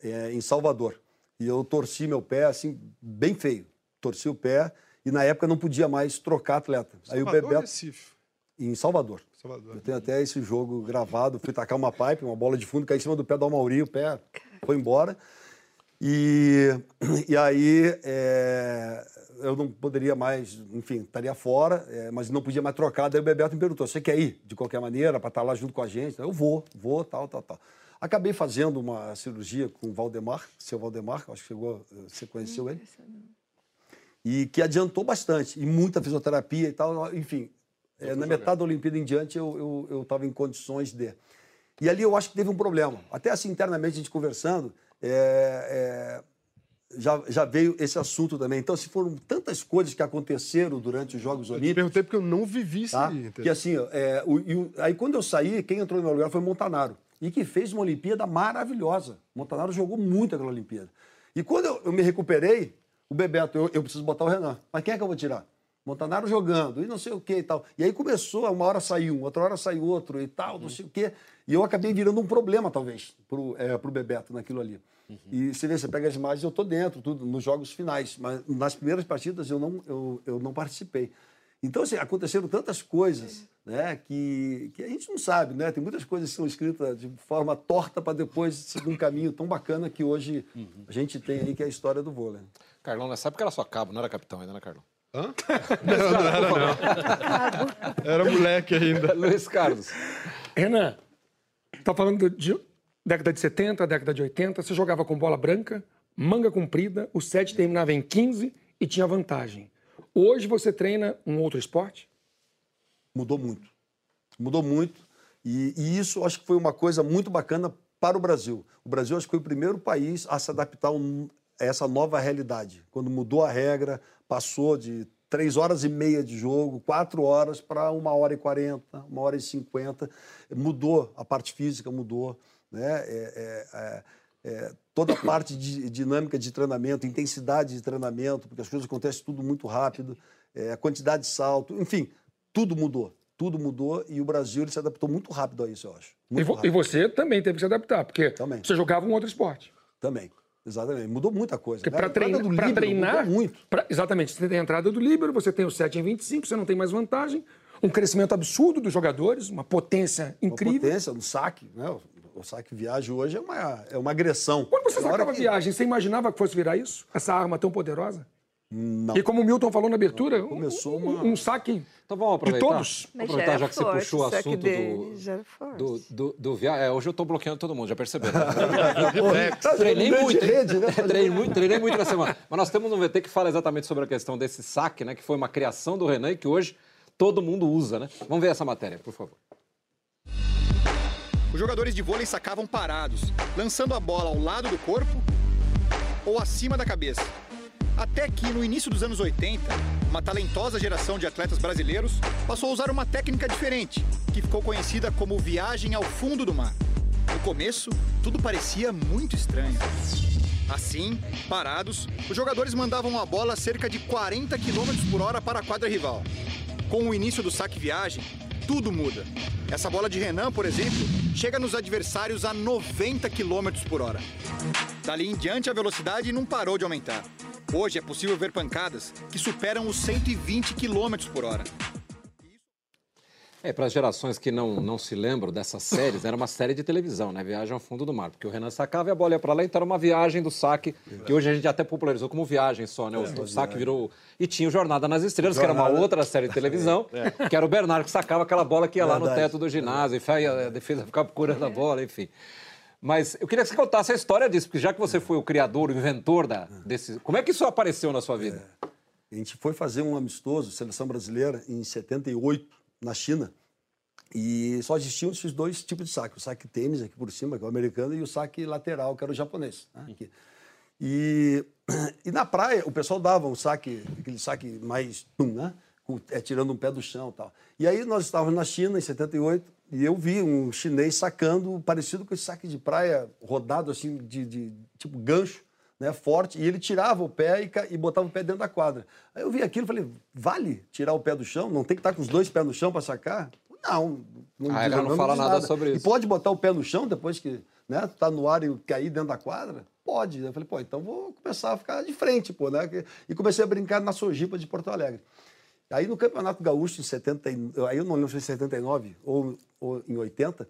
é, em Salvador. E eu torci meu pé, assim, bem feio. Torci o pé e, na época, não podia mais trocar atleta. Aí o Salvador ou Bebeto. Recife? Em Salvador. Salvador. Eu tenho até esse jogo gravado. Fui tacar uma pipe, uma bola de fundo, caí em cima do pé do Amauri, o pé foi embora. E, e aí é, eu não poderia mais, enfim, estaria fora, é, mas não podia mais trocar. Daí o Bebeto me perguntou: você quer ir de qualquer maneira para estar lá junto com a gente? Eu vou, vou, tal, tal, tal. Acabei fazendo uma cirurgia com o Valdemar, seu Valdemar, acho que chegou, você conheceu ele? E que adiantou bastante, e muita fisioterapia e tal, enfim. é, na metade da Olimpíada em diante eu estava eu, em condições de. E ali eu acho que teve um problema. Até assim, internamente, a gente conversando, é, é, já, já veio esse assunto também. Então, se foram tantas coisas que aconteceram durante os Jogos Eu Olímpicos. perguntei porque eu não vivi isso Tá? aí. entendeu? Que assim, é, o- e o- aí quando eu saí, quem entrou no meu lugar foi Montanaro. E que fez uma Olimpíada maravilhosa. Montanaro jogou muito aquela Olimpíada. E quando eu, eu me recuperei, o Bebeto, eu, eu preciso botar o Renan. Mas quem é que eu vou tirar? Montanaro jogando, e não sei o que e tal. E aí começou, uma hora saiu um, outra hora saiu outro e tal, não sei o quê. E eu acabei virando um problema, talvez, pro, é, pro Bebeto naquilo ali. E você vê, você pega as imagens, eu tô dentro, tudo, nos jogos finais. Mas nas primeiras partidas eu não, eu, eu não participei. Então, assim, aconteceram tantas coisas né, que, que a gente não sabe, né? Tem muitas coisas que são escritas de forma torta para depois seguir um caminho tão bacana que hoje a gente tem aí, que é a história do vôlei. Carlão, nessa época era só cabo, não era capitão ainda, né, Carlão? Hã? <laughs> Não, não era, não. Era moleque ainda. <laughs> Luiz Carlos. Renan, tá falando de década de 70, década de 80, você jogava com bola branca, manga comprida, o set terminava em 15 e tinha vantagem. Hoje você treina um outro esporte? Mudou muito. Mudou muito. E, e isso acho que foi uma coisa muito bacana para o Brasil. O Brasil acho que foi o primeiro país a se adaptar a essa nova realidade. Quando mudou a regra, passou de três horas e meia de jogo, quatro horas para uma hora e quarenta, uma hora e cinquenta. Mudou, a parte física mudou. Né? É, é, é, é, toda a parte de dinâmica de treinamento, intensidade de treinamento, porque as coisas acontecem tudo muito rápido, é, a quantidade de salto, enfim, tudo mudou. Tudo mudou e o Brasil ele se adaptou muito rápido a isso, eu acho. E, vo, e, você também teve que se adaptar, porque também. você jogava um outro esporte. Também. Exatamente. Mudou muita coisa. Né? Para treina, treinar. Muito. Pra, exatamente. Você tem a entrada do Líbero, você tem o 7 em 25, você não tem mais vantagem. Um crescimento absurdo dos jogadores, uma potência incrível. Uma potência no saque, né? O saque viagem hoje é uma, é uma agressão. Quando você sacava que... viagem, você imaginava que fosse virar isso? Essa arma tão poderosa? Não. E como o Milton falou na abertura, começou um, uma... um saque então vamos aproveitar. de todos. Vamos aproveitar já que você puxou o assunto do, do, do, do viagem. É, hoje eu estou bloqueando todo mundo, já perceberam. Né? <laughs> treinei muito, rede, né? treinei muito, treinei muito na semana. <laughs> Mas nós temos um VT que fala exatamente sobre a questão desse saque, né? Que foi uma criação do Renan e que hoje todo mundo usa, né? Vamos ver essa matéria, por favor. Os jogadores de vôlei sacavam parados, lançando a bola ao lado do corpo ou acima da cabeça. Até que, no início dos anos 80, uma talentosa geração de atletas brasileiros passou a usar uma técnica diferente, que ficou conhecida como viagem ao fundo do mar. No começo, tudo parecia muito estranho. Assim, parados, os jogadores mandavam a bola a cerca de 40 km por hora para a quadra rival. Com o início do saque-viagem, tudo muda. Essa bola de Renan, por exemplo, chega nos adversários a 90 km por hora. Dali em diante, a velocidade não parou de aumentar. Hoje é possível ver pancadas que superam os 120 km por hora. É, para as gerações que não, não se lembram dessas séries, era uma série de televisão, né? Viagem ao fundo do mar. Porque o Renan sacava e a bola ia para lá, então era uma viagem do saque, que hoje a gente até popularizou como viagem só, né? O, é, o saque virou. E tinha o Jornada nas Estrelas, Jornada... que era uma outra série de televisão, é. que era o Bernardo que sacava aquela bola que ia Verdade. lá no teto do ginásio, e a defesa ficava procurando a bola, enfim. Mas eu queria que você contasse a história disso, porque já que você foi o criador, o inventor da, desse. Como é que isso apareceu na sua vida? É. A gente foi fazer um amistoso, seleção brasileira, em 78, na China. E só existiam esses dois tipos de saque. O saque tênis aqui por cima, que é o americano, e o saque lateral, que era o japonês. Né? E, <clears throat> e na praia, o pessoal dava um saque, aquele saque mais, né? É, tirando um pé do chão e tal. E aí nós estávamos na China, em 78, e eu vi um chinês sacando parecido com esse saque de praia rodado, assim, de, de tipo gancho, né, forte, e ele tirava o pé e, e, botava o pé dentro da quadra. Aí eu vi aquilo e falei, vale tirar o pé do chão? Não tem que estar com os dois pés no chão para sacar? Não, não, ah, não fala nada, nada, sobre isso. E pode botar o pé no chão depois que né, tá no ar e cair dentro da quadra? Pode. Eu falei, pô, então vou começar a ficar de frente, pô, né? E comecei a brincar na Sojipa de Porto Alegre. Aí no Campeonato Gaúcho, em 70, aí eu não lembro se foi em 79 ou, ou em 80,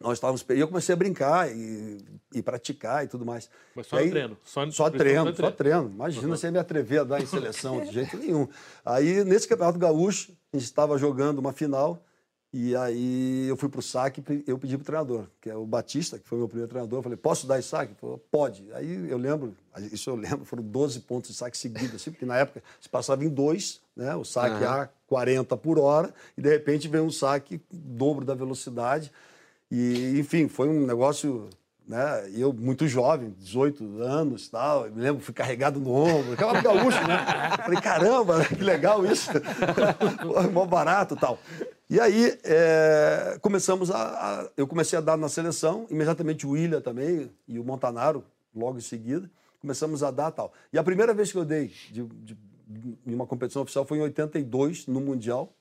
nós estávamos. E eu comecei a brincar e, e praticar e tudo mais. Mas só aí, treino? Só, só treino, só treino. Imagina uhum. você me atrever a dar em seleção de jeito nenhum. Aí, nesse Campeonato Gaúcho, a gente estava jogando uma final e aí eu fui para o saque e eu pedi para o treinador, que é o Batista, que foi meu primeiro treinador. Eu falei, posso dar esse saque? Ele falou, pode. Aí eu lembro, isso eu lembro, foram 12 pontos de saque seguidos, assim, porque na época se passava em dois, né? O saque uhum. a 40 por hora, e de repente veio um saque dobro da velocidade. E, enfim, foi um negócio né? eu, muito jovem, 18 anos tal, me lembro, fui carregado no ombro, aquela gaúcho, né? Falei, caramba, <laughs> que legal isso, <laughs> mó barato tal. E aí é, começamos a, a, Eu comecei a dar na seleção, imediatamente o William também e o Montanaro, logo em seguida, começamos a dar tal. E a primeira vez que eu dei de, de, em uma competição oficial foi em 82, no Mundial,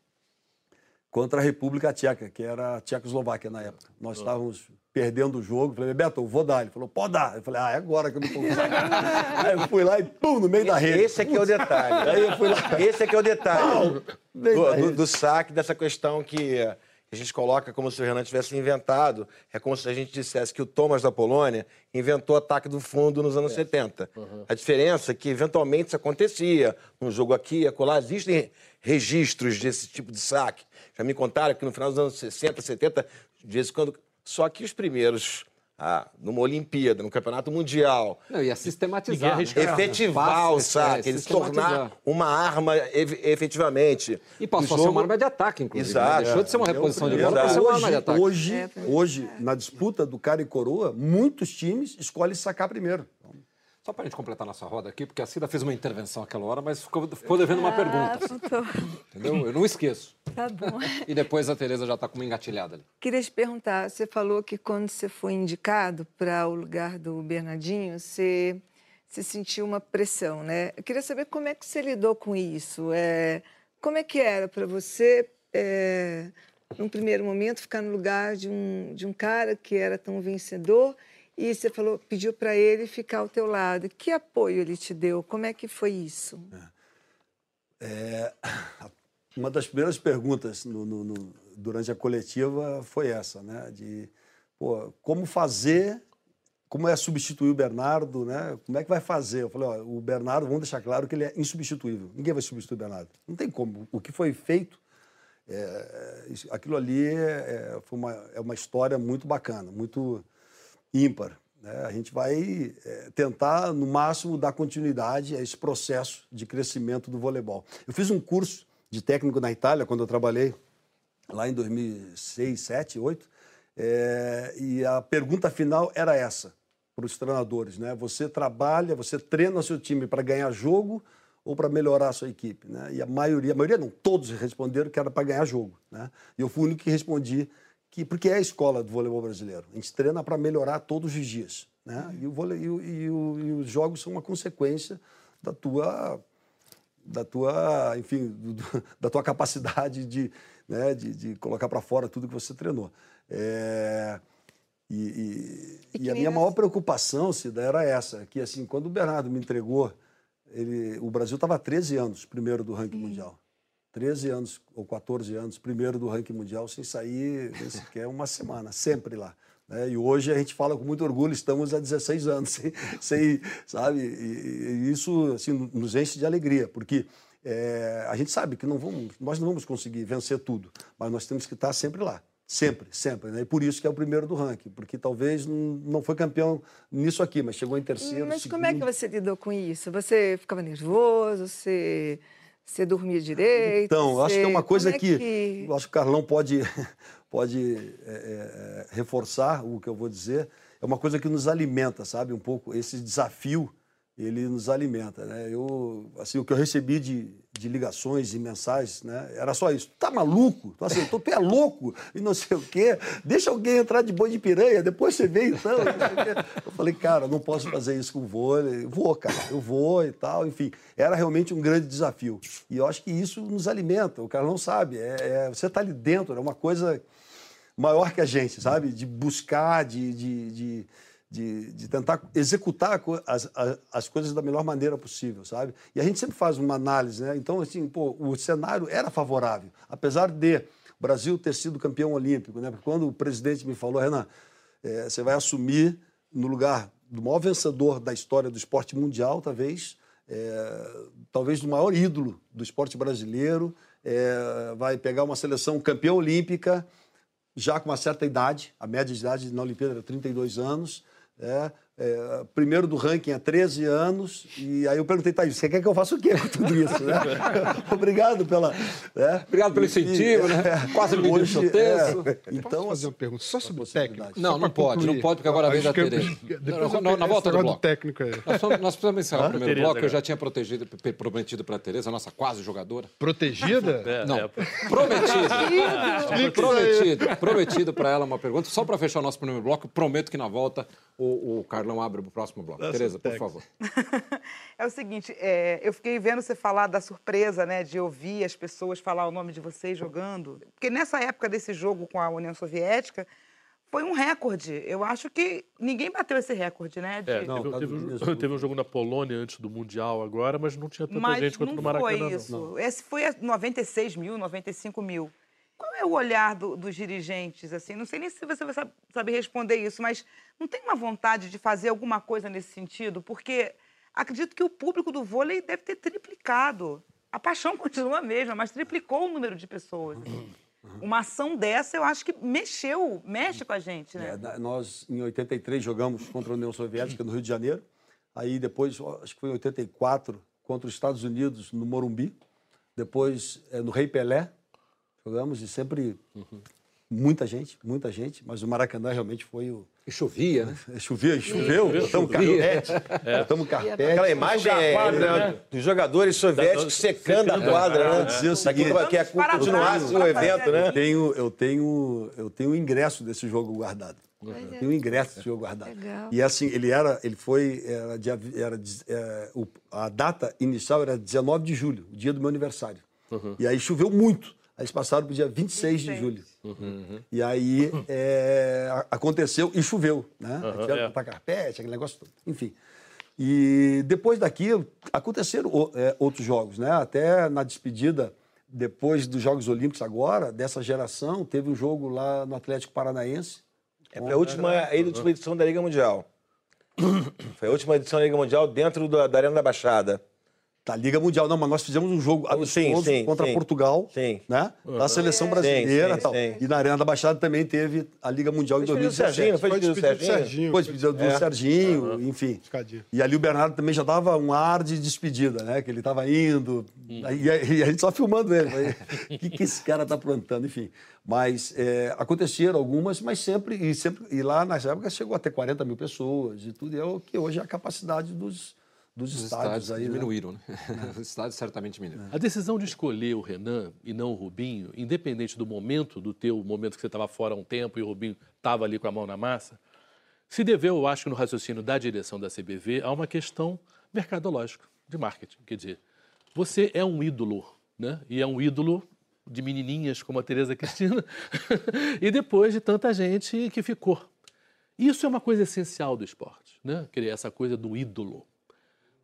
contra a República Tcheca, que era a Tchecoslováquia na época. Nós estávamos perdendo o jogo. Falei, Beto, eu vou dar. Ele falou, pode dar. Eu falei, ah, é agora que eu me consigo. <laughs> Aí eu fui lá e pum, no meio da rede. Esse aqui é o detalhe. Aí eu fui lá. Esse aqui é o detalhe do, do, do, saque, dessa questão que a gente coloca como se o Renan tivesse inventado. É como se a gente dissesse que o Thomas da Polônia inventou o ataque do fundo nos anos é. 70. Uhum. A diferença é que, eventualmente, isso acontecia. Um jogo aqui, acolá, existem registros desse tipo de saque. Já me contaram que no final dos anos 60, 70, de vez em quando só que os primeiros ah, numa Olimpíada, no Campeonato Mundial. Não, ia sistematizar. Né? Efetivar o saque, é, se tornar uma arma efetivamente. E passou jogo... a ser uma arma de ataque, inclusive. Né? Exato. Né? Deixou de ser uma reposição de bola para ser uma arma de ataque. Hoje, hoje, na disputa do cara e coroa, muitos times escolhem sacar primeiro. Só para a gente completar nossa roda aqui, porque a Cida fez uma intervenção aquela hora, mas ficou, ficou devendo uma Ah, pergunta. Entendeu? Eu não esqueço. Tá bom. E depois a Tereza já está com uma engatilhada ali. Queria te perguntar, você falou que quando você foi indicado para o lugar do Bernardinho, você, você sentiu uma pressão, né? Eu queria saber como é que você lidou com isso. É, como é que era para você, é, num primeiro momento, ficar no lugar de um, de um cara que era tão vencedor e você falou, pediu para ele ficar ao teu lado. Que apoio ele te deu? Como é que foi isso? É, uma das primeiras perguntas no- no- no- durante a coletiva foi essa, né? De pô, como fazer, como é substituir o Bernardo, né? Como é que vai fazer? Eu falei, ó, o Bernardo, vamos deixar claro que ele é insubstituível. Ninguém vai substituir o Bernardo. Não tem como. O que foi feito, é, aquilo ali é, foi uma, é uma história muito bacana, muito ímpar. né? A gente vai é, tentar, no máximo, dar continuidade a esse processo de crescimento do voleibol. Eu fiz um curso de técnico na Itália, quando eu trabalhei, lá em 2006, 2007, 2008, é, e a pergunta final era essa para os treinadores, né? Você trabalha, você treina seu time para ganhar jogo ou para melhorar a sua equipe, né? E a maioria, a maioria não, todos responderam que era para ganhar jogo, né? E eu fui o único que respondi que porque é a escola do voleibol brasileiro, a gente treina para melhorar todos os dias, né? E, o vôlei, e, o- e o- e os jogos são uma consequência da tua da tua, enfim, do- <laughs> da tua capacidade de, né, de, de colocar para fora tudo que você treinou. É, e, e- e a minha maior preocupação, Cida, era essa, que assim, quando o Bernardo me entregou, ele, o Brasil estava há 13 anos primeiro do ranking mundial. 13 anos ou 14 anos primeiro do ranking mundial sem sair nem sequer uma semana, sempre lá. né? E hoje a gente fala com muito orgulho, estamos há 16 anos, sem, sem, sabe? E, e isso assim, nos enche de alegria, porque é, a gente sabe que não vamos, nós não vamos conseguir vencer tudo, mas nós temos que estar sempre lá. Sempre, sempre. Né? E por isso que é o primeiro do ranking, porque talvez não, foi campeão nisso aqui, mas chegou em terceiro. Mas como é que segundo. você lidou com isso? Você ficava nervoso? Você, você dormia direito? Então, acho que é uma coisa é que, eu acho que o Carlão pode, <laughs> pode é, é, reforçar o que eu vou dizer. É uma coisa que nos alimenta, sabe? Um pouco esse desafio, ele nos alimenta, né? Eu, assim, o que eu recebi de, de ligações e mensagens, né? Era só isso. Tá maluco? Tu, assim, tu, é louco? E não sei o quê. Deixa alguém entrar de boi de piranha, depois você vem então. Eu falei, cara, não posso fazer isso com vôlei. Vou, cara, eu vou e tal. Enfim, era realmente um grande desafio. E eu acho que isso nos alimenta. O cara não sabe. É, é- você está ali dentro, é uma coisa maior que a gente, sabe? De buscar, de, de, de, de, de tentar executar as, a- as coisas da melhor maneira possível, sabe? E a gente sempre faz uma análise, né? Então, assim, pô, o cenário era favorável, apesar de o Brasil ter sido campeão olímpico, né? Porque quando o presidente me falou, Renan, eh, você vai assumir no lugar do maior vencedor da história do esporte mundial, talvez, eh, talvez do maior ídolo do esporte brasileiro, eh, vai pegar uma seleção campeã olímpica, já com uma certa idade, a média de idade na Olimpíada era 32 anos, é, é, primeiro do ranking há 13 anos, e aí eu perguntei, tá, você quer que eu faça o quê com tudo isso? né? <laughs> Obrigado pela... né? Obrigado pelo incentivo, né? Quase me Hoje, deixou tenso. é, Então, então, fazer uma pergunta só sobre o técnico? Não, não pode, concluir. não pode, porque agora vem da Tereza. <laughs> Na- eu- na- na esse volta do bloco. técnico aí. Nós, nós precisamos encerrar Hã? o primeiro Tereza bloco, que eu agora. já tinha protegido, prometido para a Tereza, a nossa quase jogadora. Protegida? <laughs> Não, prometido. prometido. Prometido para ela uma pergunta. Só para fechar o nosso primeiro bloco, prometo que na volta o, o Carlão abre o próximo bloco. Nossa, Tereza, por favor. <laughs> É o seguinte, é, eu fiquei vendo você falar da surpresa, né, de ouvir as pessoas falar o nome de vocês jogando. Porque nessa época desse jogo com a União Soviética, foi um recorde. Eu acho que ninguém bateu esse recorde, né? de- É, teve, teve um, teve um jogo na Polônia antes do Mundial agora, mas não tinha tanta Mas gente quanto não no Maracanã. foi não. isso. Esse foi a 96 mil, 95 mil. Qual é o olhar do- dos dirigentes? Assim, não sei nem se você vai sab- saber responder isso, mas não tem uma vontade de fazer alguma coisa nesse sentido? Porque acredito que o público do vôlei deve ter triplicado. A paixão <laughs> continua a mesma, mas triplicou o número de pessoas. assim. Uma ação dessa, eu acho que mexeu, mexe com a gente, né? É, nós, em 83, jogamos contra a União Soviética no Rio de Janeiro. Aí depois, acho que foi em 84, contra os Estados Unidos no Morumbi. Depois, é, no Rei Pelé, jogamos e sempre muita gente, muita gente, mas o Maracanã realmente foi o. E chovia, né? <laughs> Chovia, choveu, botamos carpete, botamos carpete. Aquela imagem é, quadra, né, dos jogadores soviéticos secando a quadra, né? Dizer o seguinte, que é continuasse o evento, né? Eu tenho, eu tenho, eu tenho o ingresso desse jogo guardado. Eu tenho o ingresso desse jogo guardado. Legal. E assim, ele era, ele foi, era, dia- era, é, o- a data inicial era 19 de julho, o dia do meu aniversário. E aí choveu muito. Aí eles passaram para o dia 26, de julho. E aí é, aconteceu e choveu, né? Uhum, Tiveram que é. botar carpete, aquele negócio todo. Enfim. E depois daquilo, aconteceram é, outros jogos, né? Até na despedida, depois dos Jogos Olímpicos agora, dessa geração, teve um jogo lá no Atlético Paranaense. É a última, a última edição da Liga Mundial. Foi a última edição da Liga Mundial dentro da, da Arena da Baixada. Da Liga Mundial. Não, mas nós fizemos um jogo amistoso sim, contra sim. Portugal, Sim. né? Uhum. Da seleção Sim, brasileira sim, e tal. sim. E na Arena da Baixada também teve a Liga Mundial em Foi despedido do 2017. Serginho, foi despedido do Serginho? Foi despedido do É. Serginho, enfim. E ali o Bernardo também já dava um ar de despedida, né? Que ele estava indo. E, a- e a gente só filmando ele. O que, que esse cara tá plantando? Enfim. Mas é, aconteceram algumas, mas sempre e, sempre. e lá nas épocas chegou a ter 40 mil pessoas e tudo. E é o que hoje é a capacidade dos, dos Os estádios, estádios aí. né? diminuíram, né? <laughs> Os estádios certamente diminuíram. A decisão de escolher o Renan e não o Rubinho, independente do momento, do teu momento que você estava fora há um tempo e o Rubinho estava ali com a mão na massa, se deveu, eu acho, no raciocínio da direção da CBV, a uma questão mercadológica, de marketing. Quer dizer, você é um ídolo, né? E é um ídolo de menininhas como a Tereza Cristina, <laughs> e depois de tanta gente que ficou. Isso é uma coisa essencial do esporte, né? Quer dizer, essa coisa do ídolo.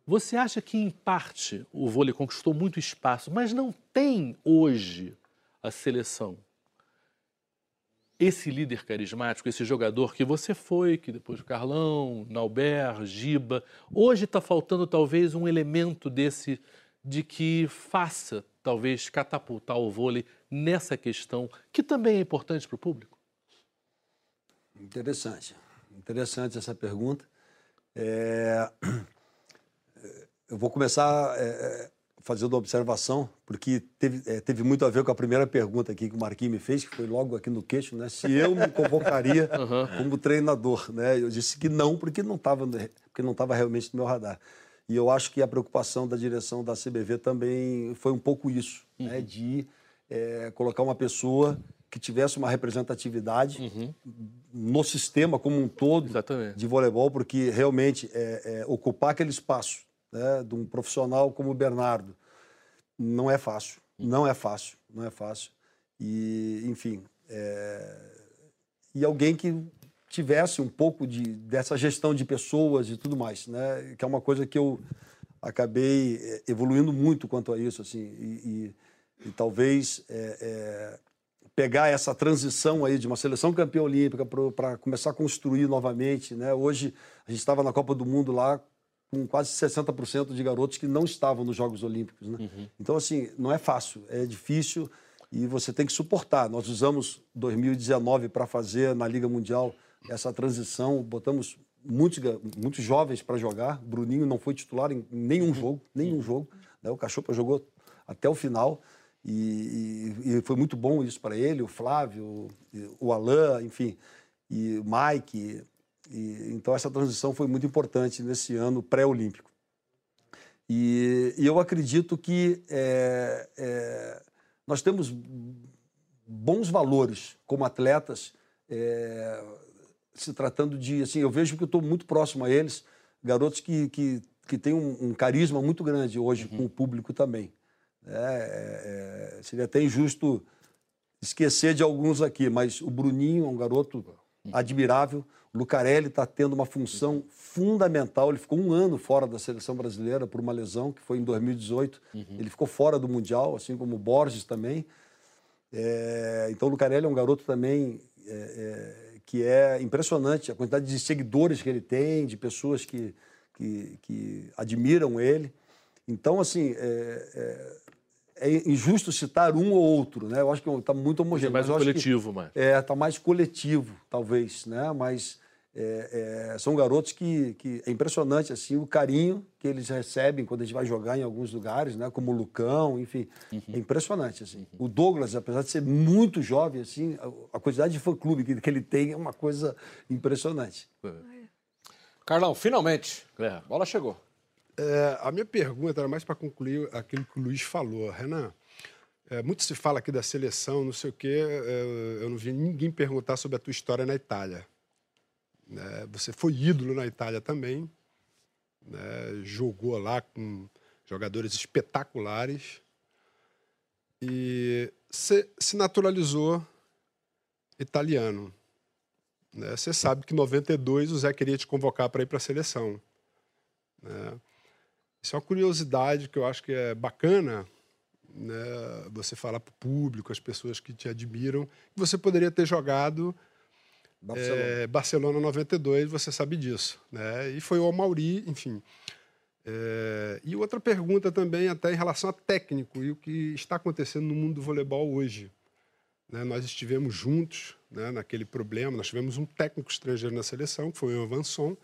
Você acha que, em parte, o vôlei conquistou muito espaço, mas não tem hoje a seleção esse líder carismático, esse jogador que você foi, que depois o Carlão, Nauber, Giba, hoje está faltando talvez um elemento desse de que faça talvez catapultar o vôlei nessa questão que também é importante para o público. Interessante. Interessante essa pergunta. É, Eu vou começar é, fazendo uma observação, porque teve, é, teve muito a ver com a primeira pergunta aqui que o Marquinhos me fez, que foi logo aqui no queixo, né? Se eu me convocaria <laughs> como treinador, né? Eu disse que não, porque não estava porque não estava realmente no meu radar. E eu acho que a preocupação da direção da CBV também foi um pouco isso, né? De é, colocar uma pessoa que tivesse uma representatividade no sistema como um todo de voleibol, porque realmente é, é, ocupar aquele espaço né, de um profissional como o Bernardo não é fácil, não é fácil, não é fácil. E, enfim, é, e alguém que tivesse um pouco de, dessa gestão de pessoas e tudo mais, né, que é uma coisa que eu acabei é, evoluindo muito quanto a isso, assim, e, e, e talvez é, é, pegar essa transição aí de uma seleção campeã olímpica para começar a construir novamente, né? Hoje a gente estava na Copa do Mundo lá com quase 60% de garotos que não estavam nos Jogos Olímpicos, né? Então assim, não é fácil, é difícil e você tem que suportar. Nós usamos 2019 para fazer na Liga Mundial essa transição, botamos muitos, muitos jovens para jogar. Bruninho não foi titular em nenhum jogo, nenhum jogo. Né? O Cachopa jogou até o final e, e- e foi muito bom isso para ele, o Flávio, o Alain, enfim, e o Mike. E, então essa transição foi muito importante nesse ano pré-olímpico. E, e eu acredito que é, é, nós temos bons valores como atletas, é, se tratando de. Assim, eu vejo que eu estou muito próximo a eles, garotos que, que, que têm um, um carisma muito grande hoje com o público também. É, é, é, seria até injusto esquecer de alguns aqui, mas o Bruninho é um garoto admirável. Lucarelli está tendo uma função fundamental. Ele ficou um ano fora da seleção brasileira por uma lesão, que foi em 2018. Ele ficou fora do Mundial, assim como o Borges também. É, então, o Lucarelli é um garoto também é, é, que é impressionante a quantidade de seguidores que ele tem, de pessoas que, que, que admiram ele. Então, assim, é, é- é injusto citar um ou outro, né? Eu acho que está muito homogêneo. mais mas eu um acho que- coletivo, mais. É, está mais coletivo, talvez, né? Mas é, é, são garotos que, que é impressionante assim o carinho que eles recebem quando a gente vai jogar em alguns lugares, né? Como o Lucão, enfim, é impressionante assim. O Douglas, apesar de ser muito jovem assim, a, a quantidade de fã-clube que, que ele tem é uma coisa impressionante. Carlão, finalmente, a bola chegou. É, a minha pergunta era mais para concluir aquilo que o Luiz falou. Renan, é, muito se fala aqui da seleção, não sei o quê. é, eu não vi ninguém perguntar sobre a tua história na Itália. Né? você foi ídolo na Itália também. né? Jogou lá com jogadores espetaculares. E você se naturalizou italiano. né? Você sabe que em 92 o Zé queria te convocar para ir para a seleção. né? Isso é uma curiosidade que eu acho que é bacana né? você falar para o público, as pessoas que te admiram, que você poderia ter jogado Barcelona. é, Barcelona 92, você sabe disso. Né? E foi o Mauri, enfim. É, e outra pergunta também, até em relação a técnico e o que está acontecendo no mundo do voleibol hoje. né? Nós estivemos juntos né, naquele problema, nós tivemos um técnico estrangeiro na seleção, que foi o Avanson,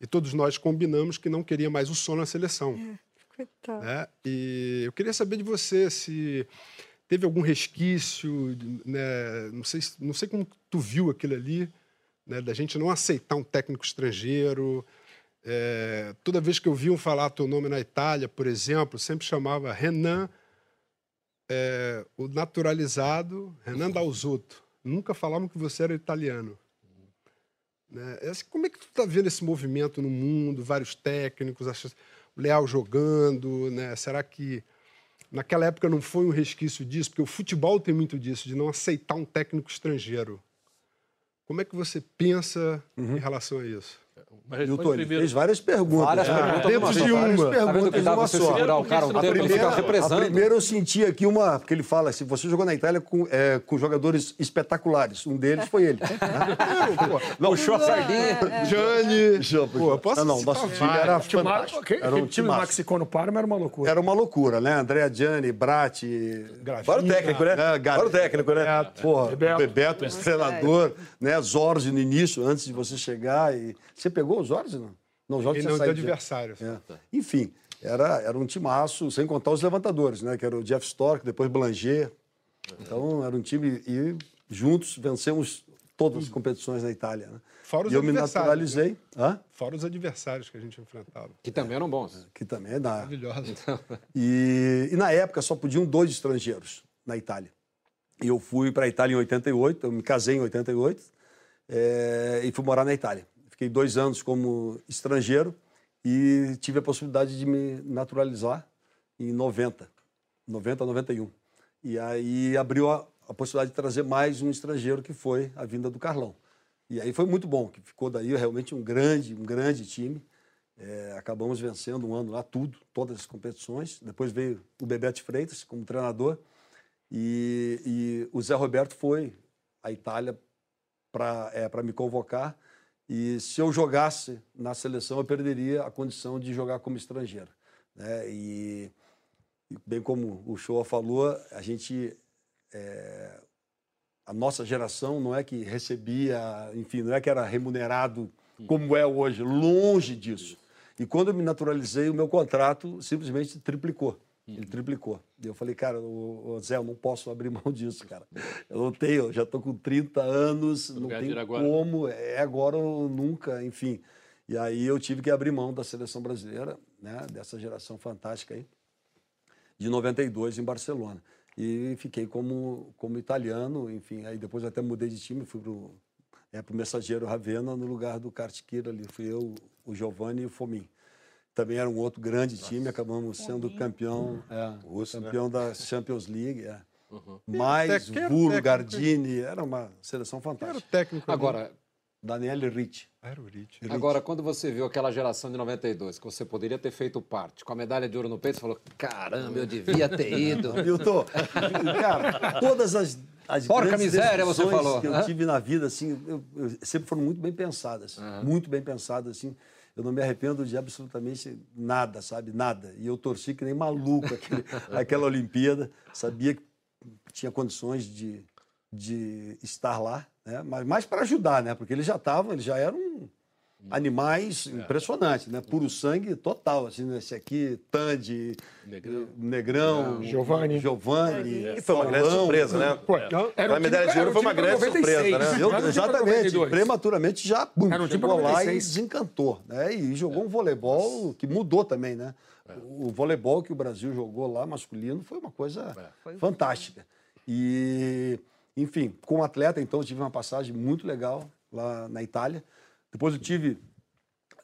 e todos nós combinamos que não queria mais o som na seleção. Coitado. né? E eu queria saber de você se teve algum resquício, né? não, sei, se- não sei como tu viu aquilo ali, né? da gente não aceitar um técnico estrangeiro. É, toda vez que ouviam falar teu nome na Itália, por exemplo, sempre chamava Renan, é, o naturalizado, Renan Dalzotto. Nunca falavam que você era italiano. Né? É assim, Como é que tu está vendo esse movimento no mundo, vários técnicos, o Leal jogando, né? Será que naquela época não foi um resquício disso? Porque o futebol tem muito disso, de não aceitar um técnico estrangeiro. Como é que você pensa em relação a isso? Mas Milton, ele fez várias perguntas. Várias né? perguntas Dentro de uma. Tá Várias que perguntas numa você só. segurar o cara a primeira, a eu senti aqui uma... Porque ele fala assim, você jogou na Itália com, é, com jogadores espetaculares. Um deles foi ele. <laughs> Não, Puxou a sardinha. Gianni. Pô, posso não, não, nosso time era fantástico. aquele- Era um time. Maxicono Parma era uma loucura. Era uma loucura, né? André Gianni, Bratti... Fora o técnico, né? Fora o técnico, né? Porra, Bebeto. Bebeto, o treinador, né? Zorzi no início, antes de você chegar. E... Você pegou o Zorzi, não? Não, o Zorzi Ele não, de saído. adversário. É. Enfim, era, era um timaço, sem contar os levantadores, né? Que era o Jeff Stork, depois Blanger. Então, era um time... E juntos vencemos todas as competições na Itália, né? Fora os e eu me naturalizei. Hã? Fora os adversários que a gente enfrentava. Que também eram bons. Que também é da... Maravilhoso. E, e na época só podiam dois estrangeiros na Itália. E eu fui para a Itália em 88, eu me casei em 88 eh, e fui morar na Itália. Fiquei dois anos como estrangeiro e tive a possibilidade de me naturalizar em 90, 90, 91. E aí abriu a, a possibilidade de trazer mais um estrangeiro, que foi a vinda do Carlão. E aí foi muito bom, que ficou daí realmente um grande, um grande time. É, acabamos vencendo um ano lá tudo, todas as competições. Depois veio o Bebete Freitas como treinador e, e o Zé Roberto foi à Itália para é, me convocar. E se eu jogasse na seleção, eu perderia a condição de jogar como estrangeiro. Né? E, bem como o Shoa falou, a gente é, a nossa geração não é que recebia, enfim, não é que era remunerado como é hoje, longe disso. E quando eu me naturalizei, o meu contrato simplesmente triplicou. Ele triplicou. E eu falei, cara, ô, ô, Zé, eu não posso abrir mão disso, cara. Eu não tenho, eu já estou com 30 anos, não agora. como, é agora ou nunca, enfim. E aí eu tive que abrir mão da seleção brasileira, né, dessa geração fantástica aí de 92 em Barcelona. E fiquei como, como italiano, enfim, aí depois até mudei de time, fui pro, é, pro Mensageiro Ravenna no lugar do Kartikeira ali, fui eu, o Giovanni e o Fomin. Também era um outro grande time, acabamos sendo campeão, é, campeão da Champions League, é. Mais Quem era o Vuro, técnico? Gardini, era uma seleção Quem era o fantástica. técnico? ali? Agora, Daniele Ricci. Era o Rich. agora, quando você viu aquela geração de 92, que você poderia ter feito parte, com a medalha de ouro no peito, você falou: caramba, eu devia ter ido. <laughs> Milton, cara, todas as, as Porca miséria, você falou. que eu Hã? tive na vida, assim, eu- eu- sempre foram muito bem pensadas. Muito bem pensadas, assim. Eu não me arrependo de absolutamente nada, sabe? Nada. E eu torci que nem maluco aquele, <laughs> aquela Olimpíada. Sabia que tinha condições de, de estar lá, né? mas mais para ajudar, né? porque eles já estavam, eles já eram animais impressionantes, né? Puro sangue total, assim, né? esse aqui, Tandy, Negrão, Negrão Giovanni. Giovanni, E foi uma grande surpresa, né? Pô, era A um medalha de ouro um foi uma grande 96, surpresa, né? Eu- um exatamente, 92. prematuramente já bum, Era um chegou lá e 96. desencantou. Né? E jogou um voleibol que mudou também, né? O voleibol que o Brasil jogou lá, masculino, foi uma coisa fantástica. E, enfim, como atleta, então, eu tive uma passagem muito legal lá na Itália. Depois eu tive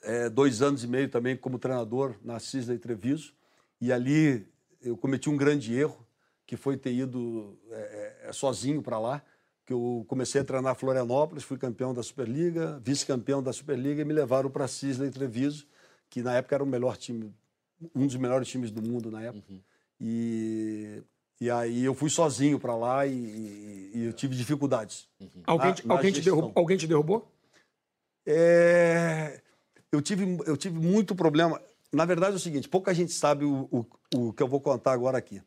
eh, dois anos e meio também como treinador na Cisla e Treviso. E ali eu cometi um grande erro, que foi ter ido eh, eh, sozinho para lá. Que eu comecei a treinar Florianópolis, fui campeão da Superliga, vice-campeão da Superliga e me levaram para a Cisla e Treviso, que na época era o melhor time, um dos melhores times do mundo na época. E, e aí eu fui sozinho para lá e, e- e eu tive dificuldades. Alguém, na- te- na alguém, te derrubou, alguém te derrubou? É, eu, tive, eu tive muito problema. Na verdade é o seguinte, pouca gente sabe o, o, o que eu vou contar agora aqui.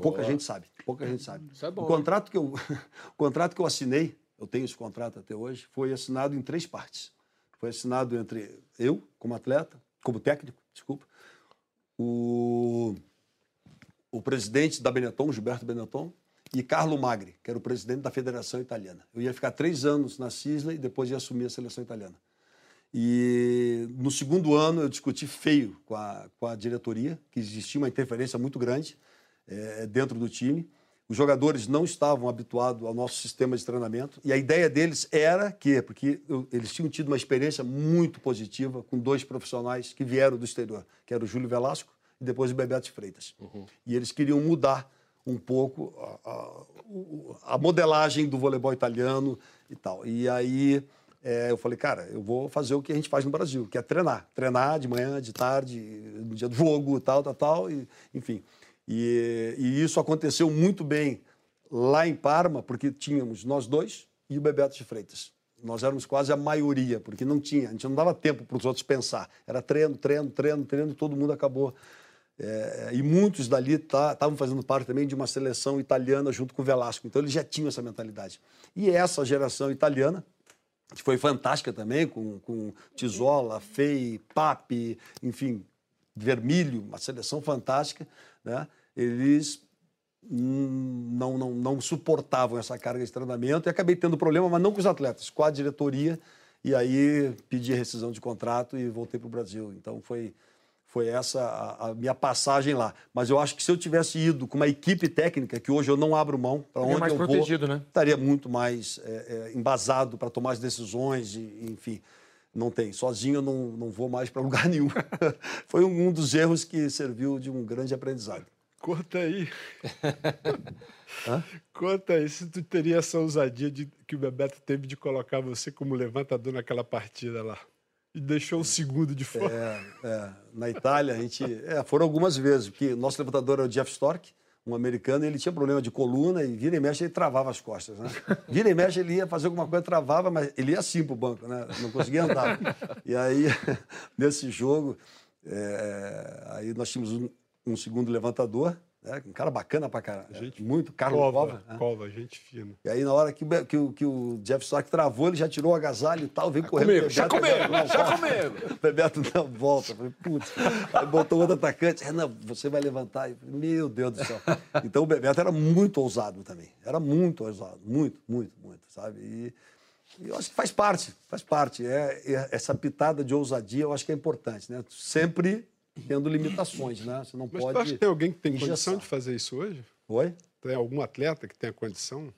Pouca Boa. gente sabe, pouca gente sabe. Isso é bom, o, contrato que eu, <laughs> o contrato que eu assinei, eu tenho esse contrato até hoje, foi assinado em três partes. Foi assinado entre eu, como atleta, como técnico, desculpa, o, o presidente da Benetton, Gilberto Benetton, e Carlo Magri, que era o presidente da Federação Italiana. Eu ia ficar três anos na Cisla e depois ia assumir a seleção italiana. E no segundo ano eu discuti feio com a, com a diretoria, que existia uma interferência muito grande eh, dentro do time. Os jogadores não estavam habituados ao nosso sistema de treinamento. E a ideia deles era que, porque eu- eles tinham tido uma experiência muito positiva com dois profissionais que vieram do exterior, que era o Júlio Velasco e depois o Bebeto Freitas. E eles queriam mudar um pouco a, a- a modelagem do voleibol italiano e tal. E aí é, eu falei, cara, eu vou fazer o que a gente faz no Brasil, que é treinar. Treinar de manhã, de tarde, no dia do jogo, tal, tal, tal, e, enfim. E, e isso aconteceu muito bem lá em Parma, porque tínhamos nós dois e o Bebeto de Freitas. Nós éramos quase a maioria, porque não tinha, a gente não dava tempo para os outros pensar. Era treino, treino, treino, treino, todo mundo acabou. É, e muitos dali estavam fazendo parte também de uma seleção italiana junto com o Velasco. Então eles já tinham essa mentalidade. E essa geração italiana, que foi fantástica também, com, com Tizola, Fei, Papi, enfim, Vermilho, uma seleção fantástica, né? eles não, não, não suportavam essa carga de treinamento e acabei tendo problema, mas não com os atletas, com a diretoria, e aí pedi rescisão de contrato e voltei para o Brasil. Então foi, foi essa a, a minha passagem lá. Mas eu acho que se eu tivesse ido com uma equipe técnica, que hoje eu não abro mão, para onde mais eu protegido, vou, né? estaria muito mais é, é, embasado para tomar as decisões, e, enfim. Não tem. Sozinho eu não, não vou mais para <laughs> lugar nenhum. <laughs> Foi um, um dos erros que serviu de um grande aprendizado. Conta aí. <laughs> Conta aí se tu teria essa ousadia de, que o Bebeto teve de colocar você como levantador naquela partida lá. E deixou o segundo de fora. É, é, na Itália, a gente. É, foram algumas vezes, porque nosso levantador era o Jeff Stork, um americano, e ele tinha problema de coluna e vira e mexe ele travava as costas. Né? Vira e mexe ele ia fazer alguma coisa, travava, mas ele ia assim pro banco, né? não conseguia andar. E aí, <laughs> nesse jogo, é, aí nós tínhamos um, um segundo levantador, né? um cara bacana pra caralho. Muito, Carlos Cova, Cova. né? Cova, gente fina. E aí, na hora que, que, o- que o Jeff Stark travou, ele já tirou o agasalho e tal, veio correndo. comigo, já comigo, Bebeto, não, já volta. comigo. <laughs> Bebeto não volta. Falei, putz. Aí botou outro atacante. Renan, você vai levantar. Eu falei, Meu Deus do céu. Então o Bebeto era muito ousado também. Era muito ousado. Muito, muito, muito, sabe? E, e eu acho que faz parte, faz parte. É, é- essa pitada de ousadia eu acho que é importante, né? Sempre tendo limitações, né? Você não Mas pode. tu acha que tem alguém que tem engessar. condição de fazer isso hoje? Oi? Tem algum atleta que tenha condição?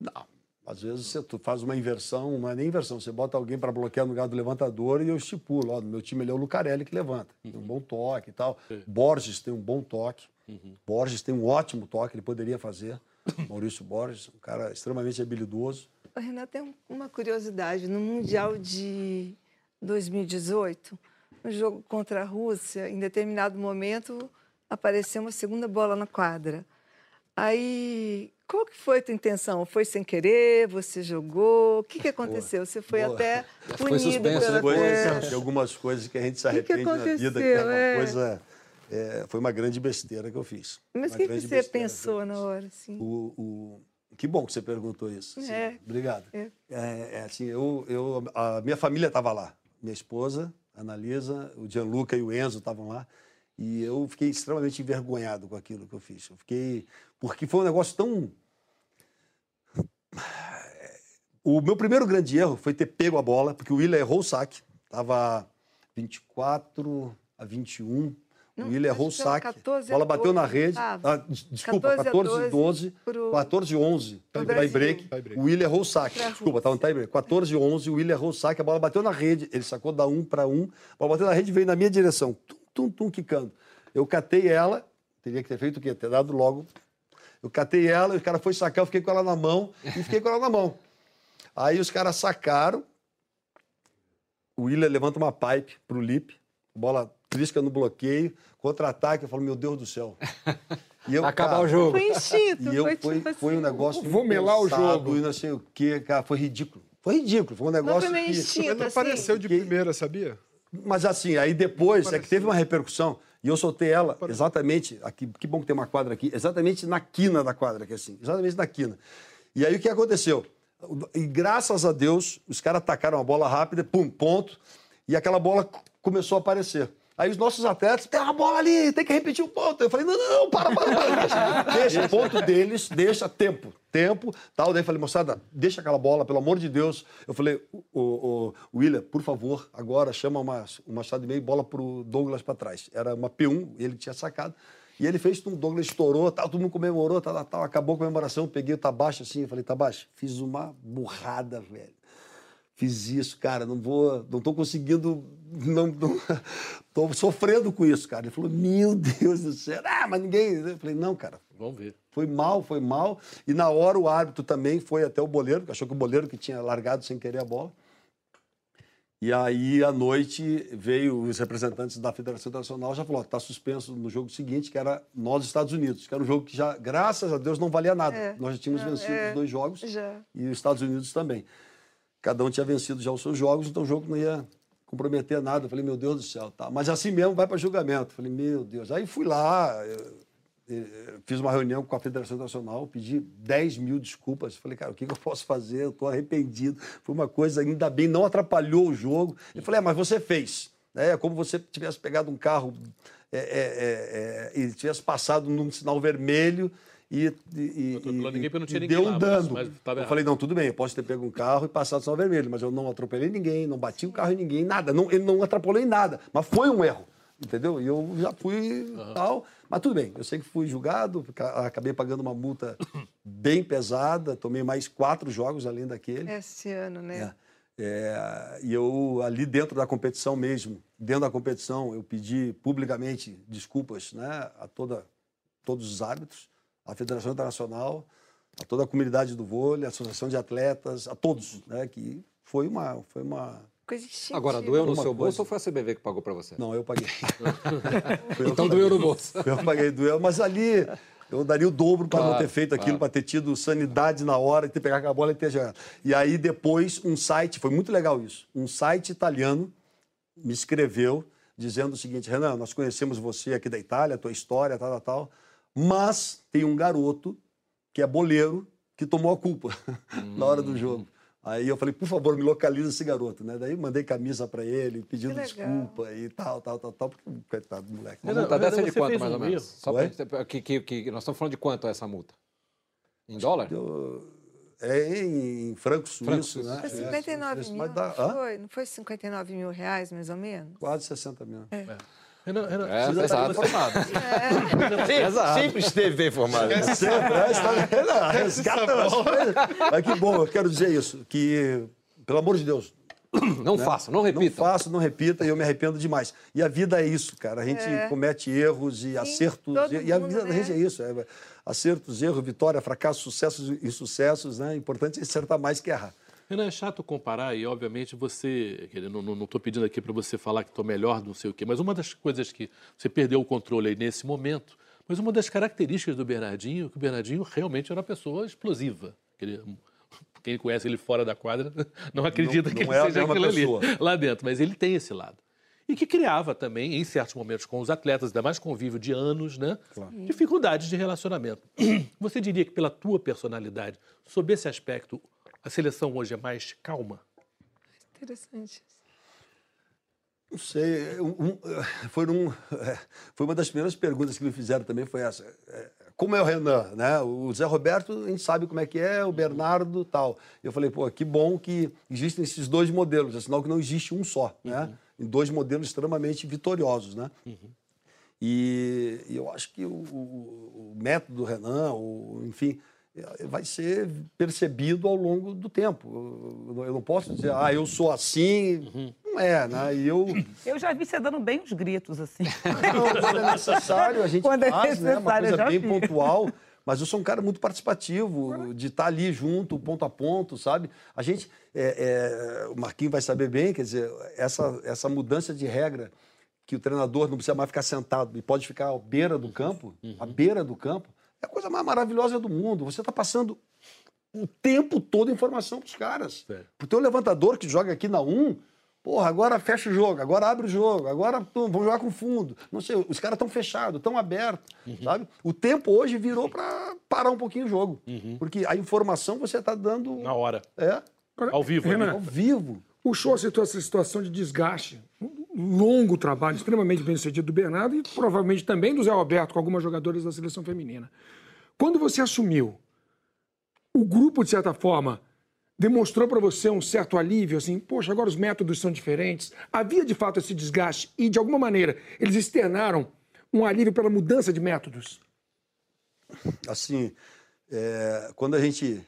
Não. Às vezes você faz uma inversão, não é nem inversão, você bota alguém para bloquear no lugar do levantador e eu estipulo. Ó, no meu time ele é o Lucarelli que levanta. Tem um bom toque e tal. Borges tem um bom toque. Borges tem um ótimo toque, ele poderia fazer. <coughs> Maurício Borges, um cara extremamente habilidoso. Renato, tem um- uma curiosidade. No Mundial de 2018, no jogo contra a Rússia, em determinado momento, apareceu uma segunda bola na quadra. Aí, qual que foi a tua intenção? Foi sem querer? Você jogou? O que, que aconteceu? Você foi Boa. até <laughs> Foi punido suspenso pela. É. Tem algumas coisas que a gente se que que arrepende na vida, que é uma É. coisa. é, foi uma grande besteira que eu fiz. Mas o que, que você pensou na hora? Assim? O, o, que bom que você perguntou isso. É. Obrigado. É. É, é assim, eu, eu, a minha família estava lá. Minha esposa, Analisa, o Gianluca e o Enzo estavam lá. E eu fiquei extremamente envergonhado com aquilo que eu fiz. Eu fiquei. Porque foi um negócio tão. O meu primeiro grande erro foi ter pego a bola, porque o Willian errou o saque. Estava 24 a 21. Não, o Willian errou o saque. 14 a bola bateu na 12, rede. tava. Ah, des- desculpa, 14 a 14 a 12, 12 pro- 14 a 11. pro Tie Brasil. break. O Willian errou o saque. Pra Desculpa, estava no tie break. 14 a 11, o Willian errou o saque, a bola bateu na rede. Ele sacou da 1 para 1. A bola bateu na rede e veio na minha direção. Tum, tum, tum, quicando. Eu catei ela. Teria que ter feito o quê? Ter dado logo. Eu catei ela, o cara foi sacar, eu fiquei com ela na mão e fiquei com ela na mão. Aí os caras sacaram, o Willian levanta uma pipe pro Lip, bola trisca no bloqueio, contra-ataque, eu falo, meu Deus do céu. <laughs> E eu, Acabar cara, o jogo. Foi instinto, E eu, foi foi, tipo foi um assim, negócio Vou melar o jogo. E não sei o quê, cara, foi ridículo. Foi ridículo, foi um negócio foi meio que... instinto, não assim. apareceu de primeira, sabia? Mas assim, aí depois é que teve uma repercussão e eu soltei ela exatamente aqui. Que bom que tem uma quadra aqui, exatamente na quina da quadra, aqui assim, exatamente na quina. E aí o que aconteceu? E graças a Deus, os caras atacaram a bola rápida, pum, ponto, e aquela bola começou a aparecer. Aí os nossos atletas, tem uma bola ali, tem que repetir o ponto. Eu falei, não, não, para, para, para. <laughs> Deixa, o ponto deles, deixa tempo, tempo, tal. Daí eu falei, moçada, deixa aquela bola, pelo amor de Deus. Eu falei, o, o, o William, por favor, agora chama uma, uma chave de meio bola pro Douglas para trás. Era uma P1, ele tinha sacado. E ele fez, o Douglas estourou, tal, todo mundo comemorou, tal, tal. Acabou a comemoração, peguei o Tabacho assim, eu falei, Tabacho, fiz uma burrada, velho. Fiz isso, cara, não vou, não tô conseguindo, não, não <laughs> tô sofrendo com isso, cara. Ele falou, meu Deus do céu, ah, mas ninguém. Eu falei, não, cara, Vamos ver. foi mal, foi mal. E na hora o árbitro também foi até o boleiro, que achou que o boleiro que tinha largado sem querer a bola. E aí, à noite, veio os representantes da Federação Internacional já falou: está suspenso no jogo seguinte, que era nós, Estados Unidos, que era um jogo que já, graças a Deus, não valia nada. É. Nós já tínhamos Não, vencido é. os dois jogos Já. e os Estados Unidos também. Cada um tinha vencido já os seus jogos, então o jogo não ia comprometer nada. Falei, meu Deus do céu, tá. Mas assim mesmo vai para julgamento. Falei, meu Deus. Aí fui lá, eu- eu fiz uma reunião com a Federação Nacional, pedi 10 mil desculpas. Falei, cara, o que eu posso fazer? Eu estou arrependido. Foi uma coisa, ainda bem, não atrapalhou o jogo. Eu falei, é, mas você fez. né? É como você tivesse pegado um carro é, é, é, e tivesse passado num sinal vermelho e, e, e, atropelou ninguém porque não tinha e ninguém deu um dano. eu falei, não, tudo bem, eu posso ter pego um carro e passado o sinal vermelho, mas eu não atropelei ninguém, não bati o carro em ninguém, nada. Não, ele não atrapalhou em nada, mas foi um erro, entendeu? E eu já fui tal, mas tudo bem. Eu sei que fui julgado, ca- acabei pagando uma multa <coughs> bem pesada, tomei mais quatro jogos além daquele. Esse ano, né? É. É, e eu, ali dentro da competição mesmo, dentro da competição, eu pedi publicamente desculpas né, a toda, todos os árbitros, à Federação Internacional, a toda a comunidade do vôlei, a Associação de Atletas, a todos, né, que foi uma... Foi uma Coisa instintiva. Agora, doeu no seu bolso coisa- ou foi a CBV que pagou pra você? não, eu paguei. <laughs> Eu Então que doeu paguei. no bolso. Eu paguei doeu, mas ali eu daria o dobro para não Claro, ter feito aquilo, claro. para ter tido sanidade na hora, ter pegado a bola e ter jogado. E aí depois um site, foi muito legal isso, um site italiano me escreveu dizendo o seguinte, Renan, nós conhecemos você aqui da Itália, a tua história, tal, tal, tal, mas tem um garoto que é boleiro que tomou a culpa <laughs> na hora Hum. do jogo. Aí eu falei, por favor, me localiza esse garoto, né? Daí mandei camisa para ele, pedindo desculpa e tal, tal, tal, tal, porque coitado do moleque. Uma Renan, multa dessa é de quanto, mais um ou menos? Só pra, que, que, que, nós estamos falando de quanto é essa multa? Em dólar? É em, em franco Franco suíço, né? Foi É, 59 isso mil, não foi? Não foi 59 mil reais, mais ou menos? Quase 60 mil. Renan, Renan, É, você- pesado. Sempre, sempre esteve bem formado. Sempre, é, está- não, resgata as coisas. Mas que bom, eu quero dizer isso, que, pelo amor de Deus, Não faça, não não repita. faço, não repita, e eu me arrependo demais. E a vida é isso, cara. A gente É. comete erros e acertos. todo E, e a vida da né? gente é isso. É, acertos, erros, vitória, fracasso, sucessos e insucessos. Né? O importante é acertar mais que errar. Renan, é chato comparar e, obviamente, você. Não estou pedindo aqui para você falar que estou melhor, não sei o quê, mas uma das coisas que você perdeu o controle aí nesse momento, mas uma das características do Bernardinho, que o Bernardinho realmente era uma pessoa explosiva. Ele- quem conhece ele fora da quadra <laughs> não acredita Não- que não ele é seja aquilo ali pessoa. lá dentro, mas ele tem esse lado. e que criava também, em certos momentos, com os atletas, ainda mais convívio de anos, né? Dificuldades de relacionamento. <clears throat> Você diria que, pela tua personalidade, sob esse aspecto, a seleção hoje é mais calma? Interessante. Não sei, um, um, foi, um, foi uma das primeiras perguntas que me fizeram também, foi essa. É, Como é o Renan, né? O Zé Roberto, a gente sabe como é que é, o Bernardo tal. Eu falei, pô, que bom que existem esses dois modelos, é sinal que não existe um só, né? Em dois modelos extremamente vitoriosos, né? E, e eu acho que o, o- o método do Renan, o, enfim, vai ser percebido ao longo do tempo. Eu, não posso dizer, ah, eu sou assim. Não é, né? E eu, <laughs> Eu já vi você dando bem os gritos, assim. não, quando é necessário, a gente Quando é faz, né? Uma coisa bem vi. pontual. <laughs> Mas eu sou um cara muito participativo, de estar ali junto, ponto a ponto, sabe? A gente, é, é, o Marquinhos vai saber bem, quer dizer, essa, essa mudança de regra, que o treinador não precisa mais ficar sentado e pode ficar à beira do campo, à beira do campo, é a coisa mais maravilhosa do mundo. Você está passando o tempo todo informação para os caras. Pro teu levantador que joga aqui na 1, porra, agora fecha o jogo, agora abre o jogo, agora pô, vamos jogar com fundo. Não sei, os caras estão fechados, estão abertos, sabe? O tempo hoje virou para parar um pouquinho o jogo. Porque a informação você está dando. Na hora. É. Ao vivo. Renan, né? Ao vivo. O show citou essa situação de desgaste, longo trabalho extremamente bem sucedido do Bernardo e provavelmente também do Zé Alberto com algumas jogadoras da seleção feminina. Quando você assumiu, o grupo, de certa forma, demonstrou para você um certo alívio, assim, poxa, agora os métodos são diferentes. Havia de fato esse desgaste e, de alguma maneira, eles externaram um alívio pela mudança de métodos? assim, é, quando a gente.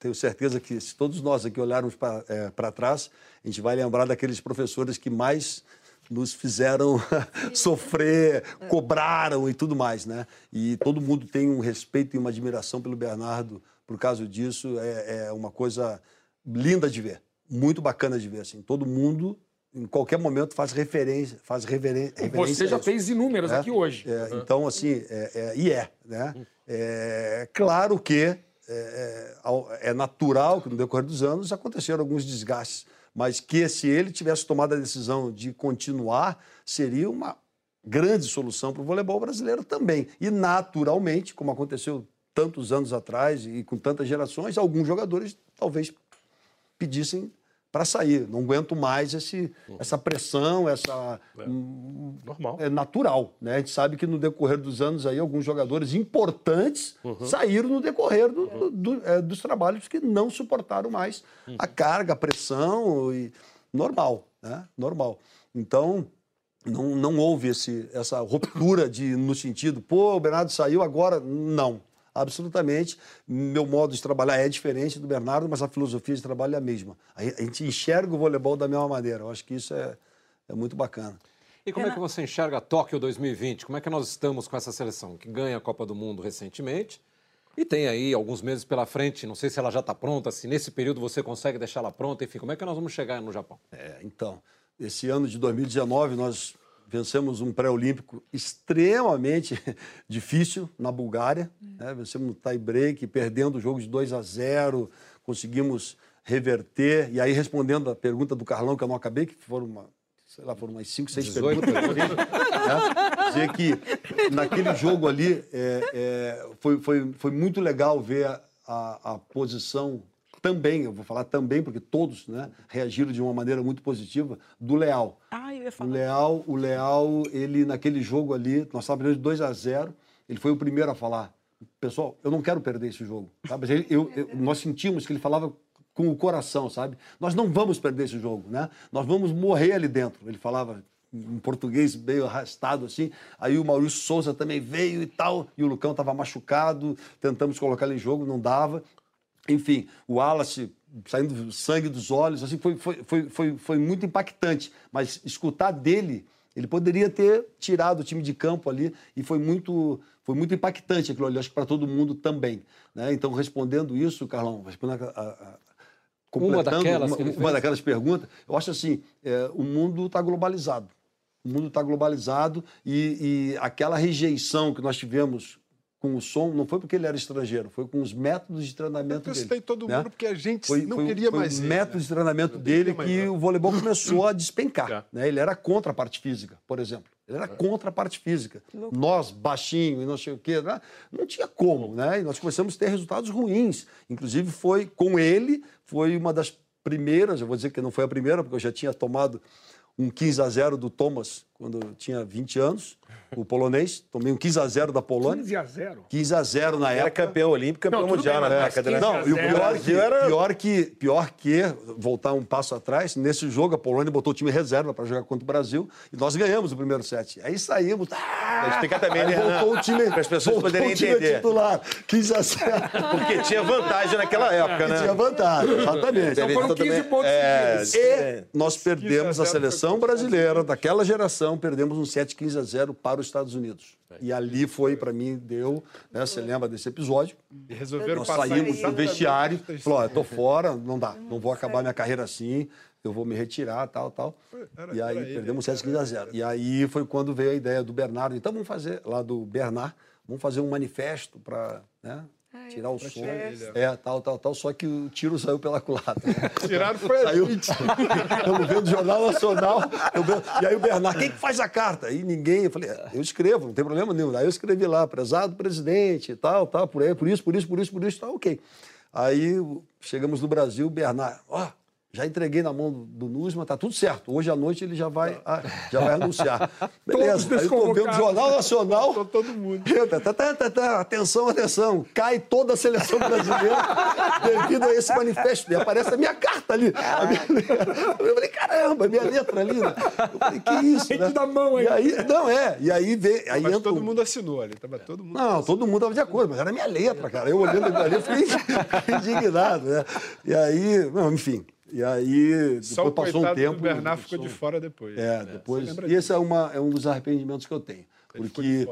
Tenho certeza que se todos nós aqui olharmos para trás, a gente vai lembrar daqueles professores que mais nos fizeram <laughs> sofrer, cobraram e tudo mais, né? E todo mundo tem um respeito e uma admiração pelo Bernardo por causa disso. É, é uma coisa linda de ver, muito bacana de ver. Assim, todo mundo, em qualquer momento, faz referência, faz reverência. Você já fez inúmeras É, aqui hoje. é, Então, assim, é, é, e é, né? É claro que é, é, é natural que no decorrer dos anos aconteceram alguns desgastes, mas que se ele tivesse tomado a decisão de continuar, seria uma grande solução para o voleibol brasileiro também. E naturalmente, como aconteceu tantos anos atrás e com tantas gerações, alguns jogadores talvez pedissem para sair. Não aguento mais esse, essa pressão, essa. hum, Normal. É natural. Né? A gente sabe que no decorrer dos anos aí, alguns jogadores importantes saíram no decorrer do- do- do- é, dos trabalhos que não suportaram mais a carga, a pressão. E... Normal, né? Normal. Então. Não, não houve esse, essa ruptura de, no sentido, pô, o Bernardo saiu agora. Não, absolutamente. Meu modo de trabalhar é diferente do Bernardo, mas a filosofia de trabalho é a mesma. A gente enxerga o voleibol da mesma maneira. Eu acho que isso é, é muito bacana. E como é que você enxerga Tóquio 2020? Como é que nós estamos com essa seleção que ganha a Copa do Mundo recentemente e tem aí alguns meses pela frente? Não sei se ela já está pronta, se nesse período você consegue deixar ela pronta. Enfim, como é que nós vamos chegar no Japão? É, então, esse ano de 2019 nós vencemos um pré-olímpico extremamente <laughs> difícil na Bulgária. né? Vencemos no tie-break, perdendo o jogo de 2 a 0, conseguimos reverter. E aí, respondendo a pergunta do Carlão, que eu não acabei, que foram uma, sei lá, foram umas 5, 6 18 perguntas. né? Dizer que naquele jogo ali é, é, foi, foi, foi muito legal ver a, a, a posição também, eu vou falar também, porque todos né, reagiram de uma maneira muito positiva, do Leal. Ah, eu ia O falar. Leal, o Leal, ele naquele jogo ali, nós estávamos de 2 a 0, ele foi o primeiro a falar, pessoal, eu não quero perder esse jogo. Ele- eu- eu- nós sentimos que ele falava com o coração, sabe? Nós não vamos perder esse jogo, né? Nós vamos morrer ali dentro. Ele falava em português meio arrastado assim. Aí o Maurício Souza também veio e tal, e o Lucão estava machucado, tentamos colocar ele em jogo, não dava. Enfim, o Wallace saindo sangue dos olhos, assim, foi, foi, foi, foi, foi muito impactante. Mas escutar dele, ele poderia ter tirado o time de campo ali e foi muito, foi muito impactante aquilo ali, acho que para todo mundo também. Né? Então, respondendo isso, Carlão, respondendo a, a, a, completando daquelas uma, uma daquelas perguntas, eu acho assim, é, o mundo está globalizado. O mundo está globalizado e, e aquela rejeição que nós tivemos com o som, não foi porque ele era estrangeiro, foi com os métodos de treinamento Eu dele. citei todo né? mundo porque a gente Foi, não foi- queria foi mais o ele, método né? de treinamento Não dele mais que o voleibol começou a despencar. É. né? Ele era contra a parte física, por exemplo. Ele era contra a parte física. Nós, baixinho e não sei o quê, né? não tinha como, né? E nós começamos a ter resultados ruins. Inclusive, foi com ele, foi uma das primeiras, eu vou dizer que não foi a primeira, porque eu já tinha tomado um 15 a 0 do Thomas quando eu tinha 20 anos, o polonês. Tomei um 15 a 0 da Polônia. 15 a 0. 15 a 0 na Era época. campeão olímpico, campeão Não, mundial bem, na década, né? 15 a Não, e o 0. pior, que, era- pior, que, pior que, voltar um passo atrás, nesse jogo a Polônia botou o time reserva para jogar contra o Brasil e nós ganhamos o primeiro set. Aí saímos. Ah, Vou explicar também, né, voltou o time, Para as pessoas voltou poderem o time entender. titular. 15 a 0. Porque tinha vantagem naquela <laughs> época, né? Tinha vantagem, exatamente. Então foram 15 pontos É. E nós perdemos 15 a a 0 seleção brasileira daquela geração, perdemos um 7 15 a 0 para os Estados Unidos. E ali foi, para mim, deu, né, você lembra desse episódio? E resolveram Nós passar saímos do vestiário, falou, tô fora, não dá, não vou acabar minha carreira assim, eu vou me retirar, tal, tal. Era- E aí ele, perdemos 7 15 a 0. E aí foi quando veio a ideia do Bernardo, então vamos fazer, lá do Bernard, vamos fazer um manifesto para né, tirar o som. É, tal, tal, tal, só que o tiro saiu pela culatra. <laughs> Tiraram foi Saiu. Estamos <laughs> vendo o Jornal Nacional. vendo- E aí o Bernardo, quem que faz a carta? Aí ninguém. Eu falei, "É, eu escrevo, não tem problema nenhum. Aí eu escrevi lá, prezado presidente, tal, tal, por aí, por isso, por isso, por isso, por isso, tá ok. Aí chegamos no Brasil, Bernardo, ó, já entreguei na mão do, Nusma, tá tudo certo. Hoje à noite ele já vai, ah, já vai anunciar. <laughs> Beleza, aí eu tô vendo o. Jornal Nacional. Tô todo mundo. Tá, tá, tá, tá, tá, Atenção, atenção. Cai toda a seleção brasileira <laughs> devido a esse manifesto. E aparece a minha carta ali. Eu falei, caramba, minha letra ali. né? Eu falei, que isso, né? Da mão aí. E aí, não, é. E aí vê, aí Mas todo mundo assinou ali. Tava todo mundo. Não, todo mundo estava de acordo, mas era minha letra, cara. Eu olhando ali, eu fiquei <laughs> indignado, né? E aí, enfim. E aí, Só depois o passou um tempo. do Bernard o ficou de fora depois. É, Você depois. E esse é, uma, é um dos arrependimentos que eu tenho. Ele Porque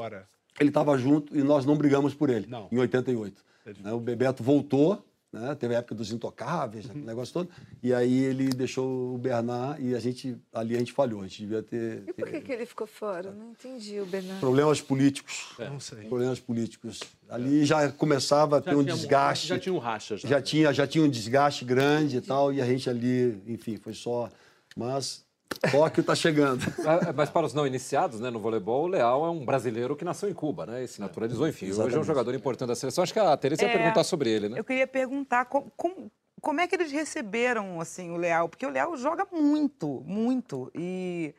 ele estava junto e nós não brigamos por ele, Não. em 88. Né, O Bebeto voltou, né, teve a época dos intocáveis, Uhum. aquele negócio todo, e aí ele deixou o Bernard e a gente, ali a gente falhou, a gente devia ter, E por que, ter que ele ficou fora? Não entendi o Bernardo. problemas políticos. Não sei. Problemas políticos. Ali já começava a ter um desgaste. Já tinha um racha. Já, já tinha, já tinha um desgaste grande e tal, e a gente ali, enfim, foi só. Mas Tóquio está chegando. <laughs> Mas para os não iniciados né, no voleibol, o Leal é um brasileiro que nasceu em Cuba, né? E se naturalizou, enfim. Hoje é um Exatamente. jogador importante da seleção. Acho que a Teresa ia É, perguntar sobre ele, né? Eu queria perguntar como, como, como é que eles receberam assim o Leal, porque o Leal joga muito, muito e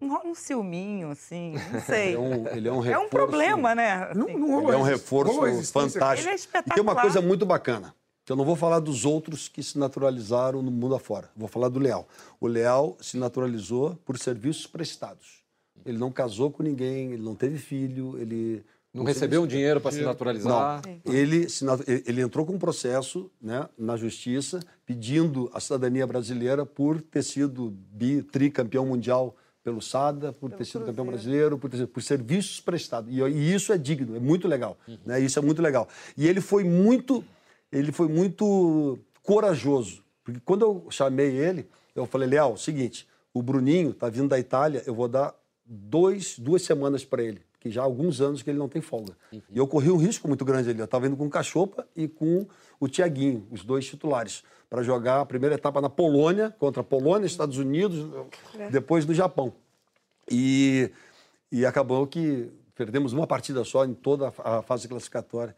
não rola um ciúminho assim, não <laughs> sei. Ele é um, ele é um É reforço. um problema, né? Não, assim. não rolou Ele é um reforço fantástico. Ele é E tem uma espetacular. coisa muito bacana, eu não vou falar dos outros que se naturalizaram no mundo afora. Vou falar do Leal. O Leal se naturalizou por serviços prestados. Ele não casou com ninguém, ele não teve filho, ele... Não recebeu um dinheiro para se naturalizar. Não. Ele, se ele entrou com um processo né, na justiça pedindo a cidadania brasileira por ter sido bi, tricampeão mundial pelo SADA, por ter sido campeão brasileiro, por, ter por serviços prestados. E, e isso é digno, é muito legal. Né? Isso é muito legal. E ele foi muito, ele foi muito corajoso. Porque quando eu chamei ele, eu falei, Leal, seguinte, o Bruninho está vindo da Itália, eu vou dar dois, duas semanas para ele, que já há alguns anos que ele não tem folga. E eu corri um risco muito grande ali. Eu estava indo com o Cachopa e com o Tiaguinho, os dois titulares, para jogar a primeira etapa na Polônia, contra a Polônia, Estados Unidos, depois do Japão. E, e acabou que perdemos uma partida só em toda a fase classificatória.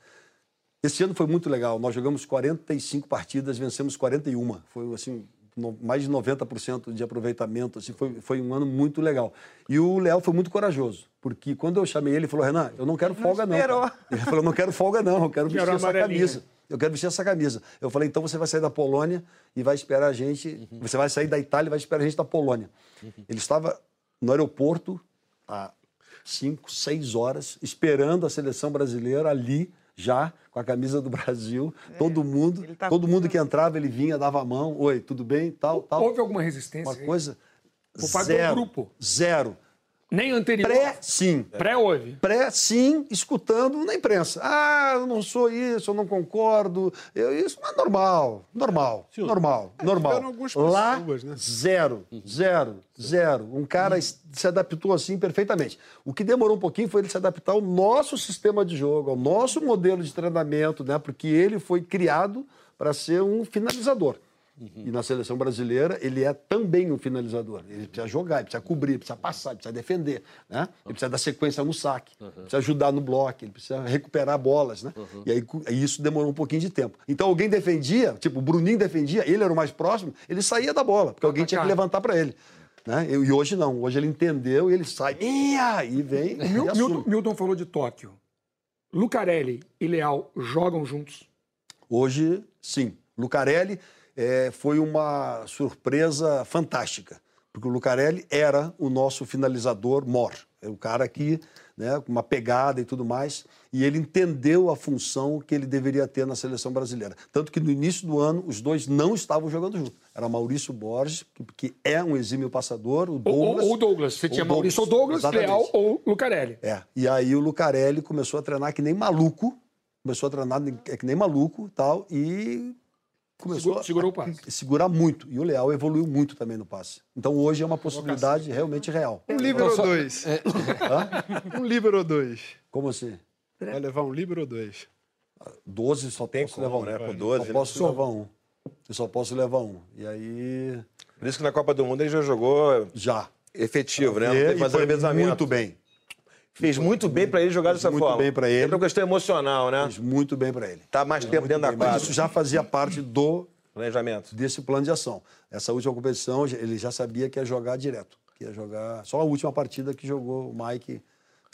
Esse ano foi muito legal. Nós jogamos 45 partidas, vencemos 41. Foi assim, no- mais de 90% de aproveitamento. Assim, foi, foi um ano muito legal. E o Léo foi muito corajoso, porque quando eu chamei ele, ele falou: Renan, eu não quero folga, não. cara." Ele falou: não quero folga, não, eu quero vestir essa camisa. Eu quero vestir essa camisa. Eu falei: então você vai sair da Polônia e vai esperar a gente. Você vai sair da Itália e vai esperar a gente da Polônia. Ele estava no aeroporto há cinco, seis horas, esperando a seleção brasileira ali, já com a camisa do <laughs> Brasil. todo mundo, tá todo mundo que entrava, ele vinha, dava a mão. Oi, tudo bem? Tal, tal. Houve alguma resistência? Uma coisa. Por parte do zero, grupo. Zero. Nem anterior. Pré, sim. Pré houve. Pré, sim, escutando na imprensa. Ah, eu não sou isso, eu não concordo. Eu, isso não é normal. Normal. Normal. normal. tiveram algumas Lá, pessoas, né? zero, zero, zero. Um cara se adaptou assim perfeitamente. O que demorou um pouquinho foi ele se adaptar ao nosso sistema de jogo, ao nosso modelo de treinamento, né? Porque ele foi criado para ser um finalizador. E na seleção brasileira, ele é também um finalizador. Ele precisa jogar, ele precisa cobrir, ele precisa passar, ele precisa defender. Né? Ele precisa dar sequência no saque, precisa ajudar no bloco, ele precisa recuperar bolas. Né? E aí aí isso demorou um pouquinho de tempo. Então alguém defendia, tipo o Bruninho defendia, ele era o mais próximo, ele saía da bola, porque alguém tinha que levantar para ele. Né? E hoje não, hoje ele entendeu e ele sai, ia, e vem. e Mil-. Milton, Milton falou de Tóquio. Lucarelli e Leal jogam juntos? Hoje, sim. Lucarelli eh, foi uma surpresa fantástica, porque o Lucarelli era o nosso finalizador mor. É o cara que, né, com uma pegada e tudo mais, e ele entendeu a função que ele deveria ter na seleção brasileira. Tanto que no início do ano, os dois não estavam jogando juntos. Era Maurício Borges, que, é um exímio passador, o Ou- Douglas... Ou, ou Douglas. Você ou tinha Maurício ou Douglas, exatamente. Leal ou Lucarelli. É. E aí o Lucarelli começou a treinar que nem maluco, começou a treinar é que nem maluco tal, e começou Segurou- segurou o a passe. segurar muito. E o Leal evoluiu muito também no passe. Então hoje é uma possibilidade realmente real. Um líbero ou dois? Hã? Um líbero ou dois? Como assim? Vai levar um líbero ou dois? 12 só Tem posso como, levar um. né? Com 12, Só né? posso levar um. Eu só posso levar um. E aí. Por isso que na Copa do Mundo ele já jogou Já. efetivo, né? E- e fazer foi muito bem. Fez muito bem pra ele jogar dessa muito forma. bem pra ele. É uma questão emocional, né? Fez muito bem para ele. Tá mais tempo dentro da Bem, mas quadra. Isso já fazia parte do Planejamento. desse plano de ação. Essa última competição, ele já sabia que ia jogar direto. Que ia jogar. Só a última partida que jogou o Mike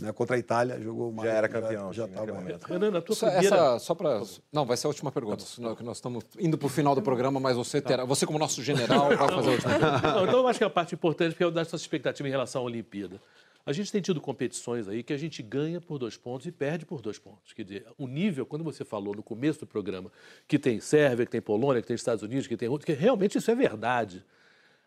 né, contra a Itália, jogou o Mike. era campeão, Já estava. momento. Renan, na tua Só, primeira... essa, só para. Não, vai ser a última pergunta. senão que nós estamos indo para o final do programa, mas você terá. Você, como nosso general, vai fazer a última <laughs> pergunta. Não, então eu acho que a parte importante porque é o da sua expectativa em relação à Olimpíada. A gente tem tido competições aí que a gente ganha por dois pontos e perde por dois pontos. Quer dizer, o nível, quando você falou no começo do programa que tem Sérvia, que tem Polônia, que tem Estados Unidos, que tem outro, que realmente isso é verdade.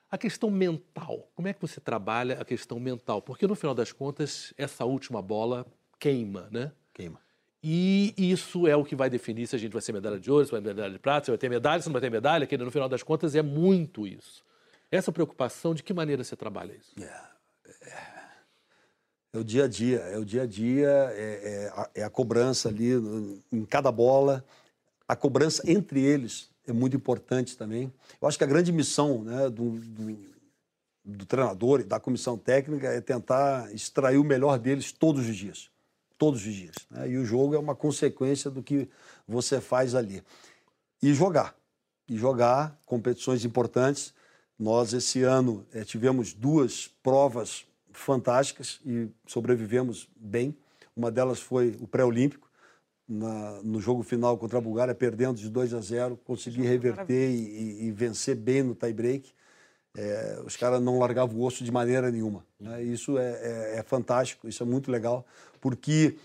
A questão mental, como é que você trabalha a questão mental? Porque no final das contas, essa última bola queima, né? Queima. E isso é o que vai definir se a gente vai ser medalha de ouro, se vai ter medalha de prata, se vai ter medalha, se não vai ter medalha, que no final das contas é muito isso. Essa preocupação, de que maneira você trabalha isso? É o dia a dia, é o dia a dia, é, é a, é a cobrança ali em cada bola, a cobrança entre eles é muito importante também. Eu acho que a grande missão né, do, do, do treinador e da comissão técnica é tentar extrair o melhor deles todos os dias, todos os dias. né? E o jogo é uma consequência do que você faz ali. E jogar, e jogar competições importantes. Nós, esse ano, eh, tivemos duas provas fantásticas e sobrevivemos bem. Uma delas foi o pré-olímpico, no jogo final contra a Bulgária, perdendo de 2 a 0, consegui reverter e, e- vencer bem no tie-break. É, os caras não largavam o osso de maneira nenhuma. né? Isso é, é- é fantástico, isso é muito legal, porque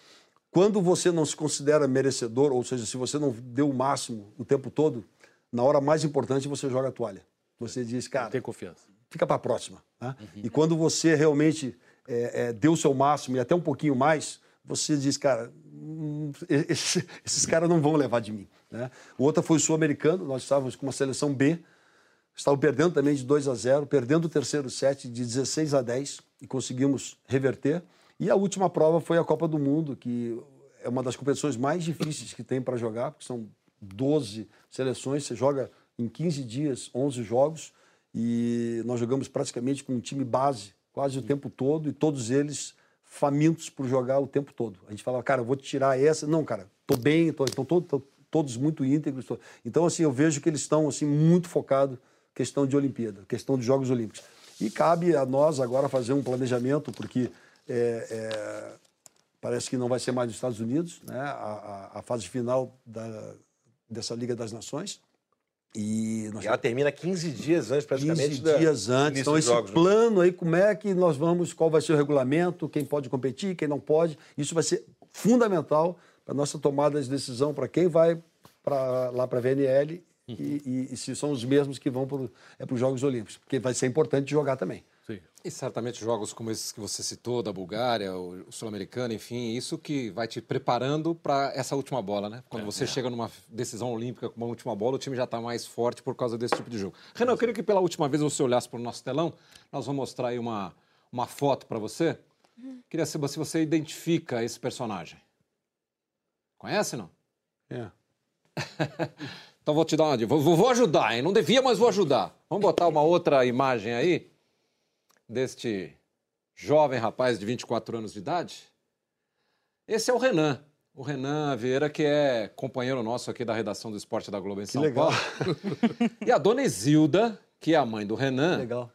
quando você não se considera merecedor, ou seja, se você não deu o máximo o tempo todo, na hora mais importante você joga a toalha. Você diz, cara, Tem confiança. Fica para a próxima. né? E quando você realmente é, é, deu o seu máximo e até um pouquinho mais, você diz, cara, hum, esse- esses caras não vão levar de mim. Né? O outro foi o sul-americano, nós estávamos com uma seleção B, estavam perdendo também de 2 a 0, perdendo o terceiro set de 16 a 10 e conseguimos reverter. E a última prova foi a Copa do Mundo, que é uma das competições mais difíceis que tem para jogar, porque são 12 seleções, você joga em 15 dias, 11 jogos, e nós jogamos praticamente com um time base quase o tempo todo, e todos eles famintos por jogar o tempo todo. A gente falava, cara, vou tirar essa. Não, cara, tô bem, tô, estão todo, tô- todos muito íntegros. tô- Então, assim, eu vejo que eles estão assim, muito focados questão de Olimpíada, questão dos Jogos Olímpicos. E cabe a nós agora fazer um planejamento, porque é, é, parece que não vai ser mais nos Estados Unidos, né? a, a- a fase final da, dessa Liga das Nações. E nós E ela termina 15 dias antes, praticamente. 15 da- dias antes. Então, esse jogos, né? plano aí, como é que nós vamos, qual vai ser o regulamento, quem pode competir, quem não pode. Isso vai ser fundamental para a nossa tomada de decisão, para quem vai pra, lá para a VNL e, e- e se são os mesmos que vão para é os Jogos Olímpicos, porque vai ser importante jogar também. Sim. E certamente jogos como esses que você citou, da Bulgária, o Sul-Americano, enfim, isso que vai te preparando para essa última bola, né? Quando você chega numa decisão olímpica com uma última bola, o time já está mais forte por causa desse tipo de jogo. Renan, eu queria que pela última vez você olhasse para o nosso telão. Nós vamos mostrar aí uma, uma foto para você. Queria saber se você identifica esse personagem. Conhece, não? É. <laughs> Então vou te dar uma dica. Vou, vou ajudar, hein? Não devia, mas vou ajudar. Vamos botar uma outra imagem aí deste jovem rapaz de 24 anos de idade. Esse é o Renan. O Renan Vieira, que é companheiro nosso aqui da redação do Esporte da Globo em São legal. Paulo. <laughs> E a dona Isilda, que é a mãe do Renan, Legal.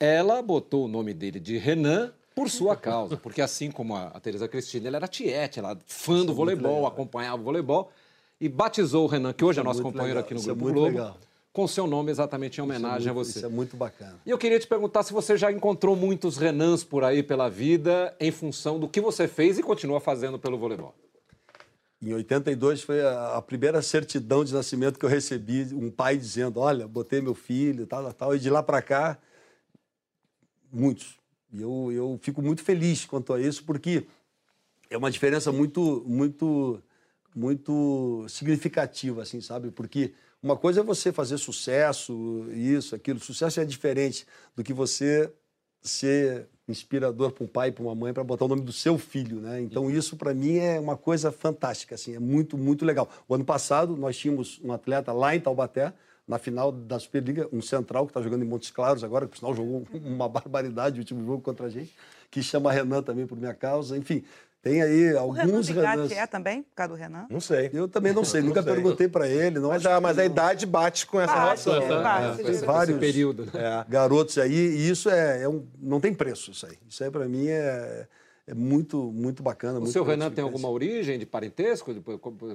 ela botou o nome dele de Renan por sua causa. Porque assim como a, a Tereza Cristina, ela era tiete, ela fã do muito voleibol, legal. acompanhava o voleibol. E batizou o Renan, que hoje Isso é é nosso companheiro legal, aqui no isso é Grupo muito Globo, legal. Com seu nome exatamente em é homenagem muito- a você. Isso é muito bacana. E eu queria te perguntar se você já encontrou muitos Renans por aí pela vida em função do que você fez e continua fazendo pelo voleibol. Em 82 foi a, primeira certidão de nascimento que eu recebi, um pai dizendo, olha, botei meu filho, tal, tal, tal. E de lá para cá, muitos. E eu, eu fico muito feliz quanto a isso, porque é uma diferença muito, muito, muito significativa, assim, sabe? Porque uma coisa é você fazer sucesso, isso, aquilo. Sucesso é diferente do que você ser inspirador para um pai e para uma mãe para botar o nome do seu filho, né? Então isso para mim é uma coisa fantástica, assim, é muito muito legal. O ano passado nós tínhamos um atleta lá em Taubaté na final da Superliga, um central que está jogando em Montes Claros agora, que por sinal jogou <laughs> uma barbaridade o último jogo contra a gente, que chama Renan também por minha causa. Enfim, tem aí O Renan alguns Renans. é também, por causa do Renan? Não sei. Eu também não sei, Não nunca sei. perguntei para ele. Não Mas, a, mas a idade bate com essa Bate, relação. é, bate. É, é. vários período, né? Garotos aí, e isso é, é um, não tem preço isso aí. Isso aí para mim é, é muito muito bacana. O muito seu Renan tem alguma origem de parentesco?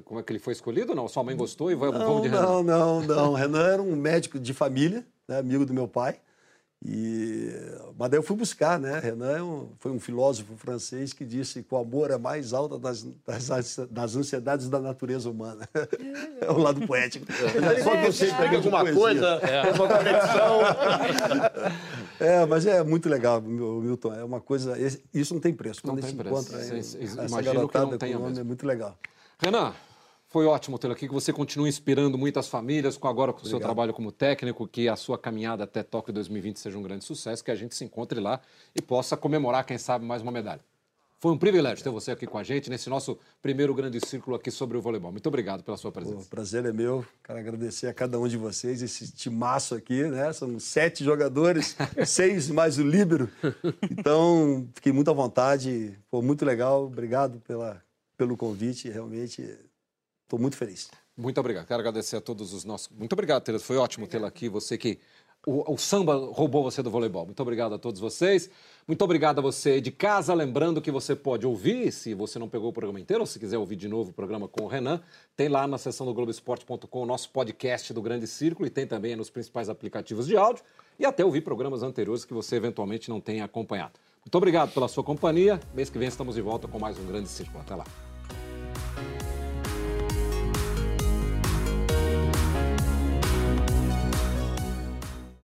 Como é que ele foi escolhido? Não, sua mãe gostou e vai- vamos Não, de Renan. não, não, não. Renan era um médico de família, né, amigo do meu pai. E... Mas daí eu fui buscar, né? Renan é foi um filósofo francês que disse que o amor é mais alta das, das, das ansiedades da natureza humana. <laughs> É o lado poético. Só que eu sei Pega alguma poesia. coisa, uma conexão. <laughs> É, mas é muito legal, Milton. É uma coisa. Isso não tem preço. Não Quando a tem preço. encontra imagino que garotada não com tenha nome, mesmo. é muito legal. Renan, foi ótimo tê-lo aqui, que você continue inspirando muitas famílias, com agora com o seu trabalho como técnico, que a sua caminhada até Tóquio 2020 seja um grande sucesso, que a gente se encontre lá e possa comemorar, quem sabe, mais uma medalha. Foi um privilégio ter você aqui com a gente, nesse nosso primeiro grande círculo aqui sobre o voleibol. Muito obrigado pela sua O presença. prazer é meu. Quero agradecer a cada um de vocês, esse timaço aqui, né? São sete jogadores, <laughs> seis mais o líbero. Então, fiquei muito à vontade. Foi muito legal. Obrigado pela, pelo convite. Realmente, estou muito feliz. Muito obrigado. Quero agradecer a todos os nossos. Muito obrigado, Tereza. Foi ótimo tê-la aqui. Você que. O, o samba roubou você do voleibol. Muito obrigado a todos vocês. Muito obrigado a você de casa. Lembrando que você pode ouvir, se você não pegou o programa inteiro, ou se quiser ouvir de novo o programa com o Renan, tem lá na seção do Globoesporte.com o nosso podcast do Grande Círculo e tem também nos principais aplicativos de áudio e até ouvir programas anteriores que você eventualmente não tenha acompanhado. Muito obrigado pela sua companhia. Mês que vem estamos de volta com mais um Grande Círculo. Até lá.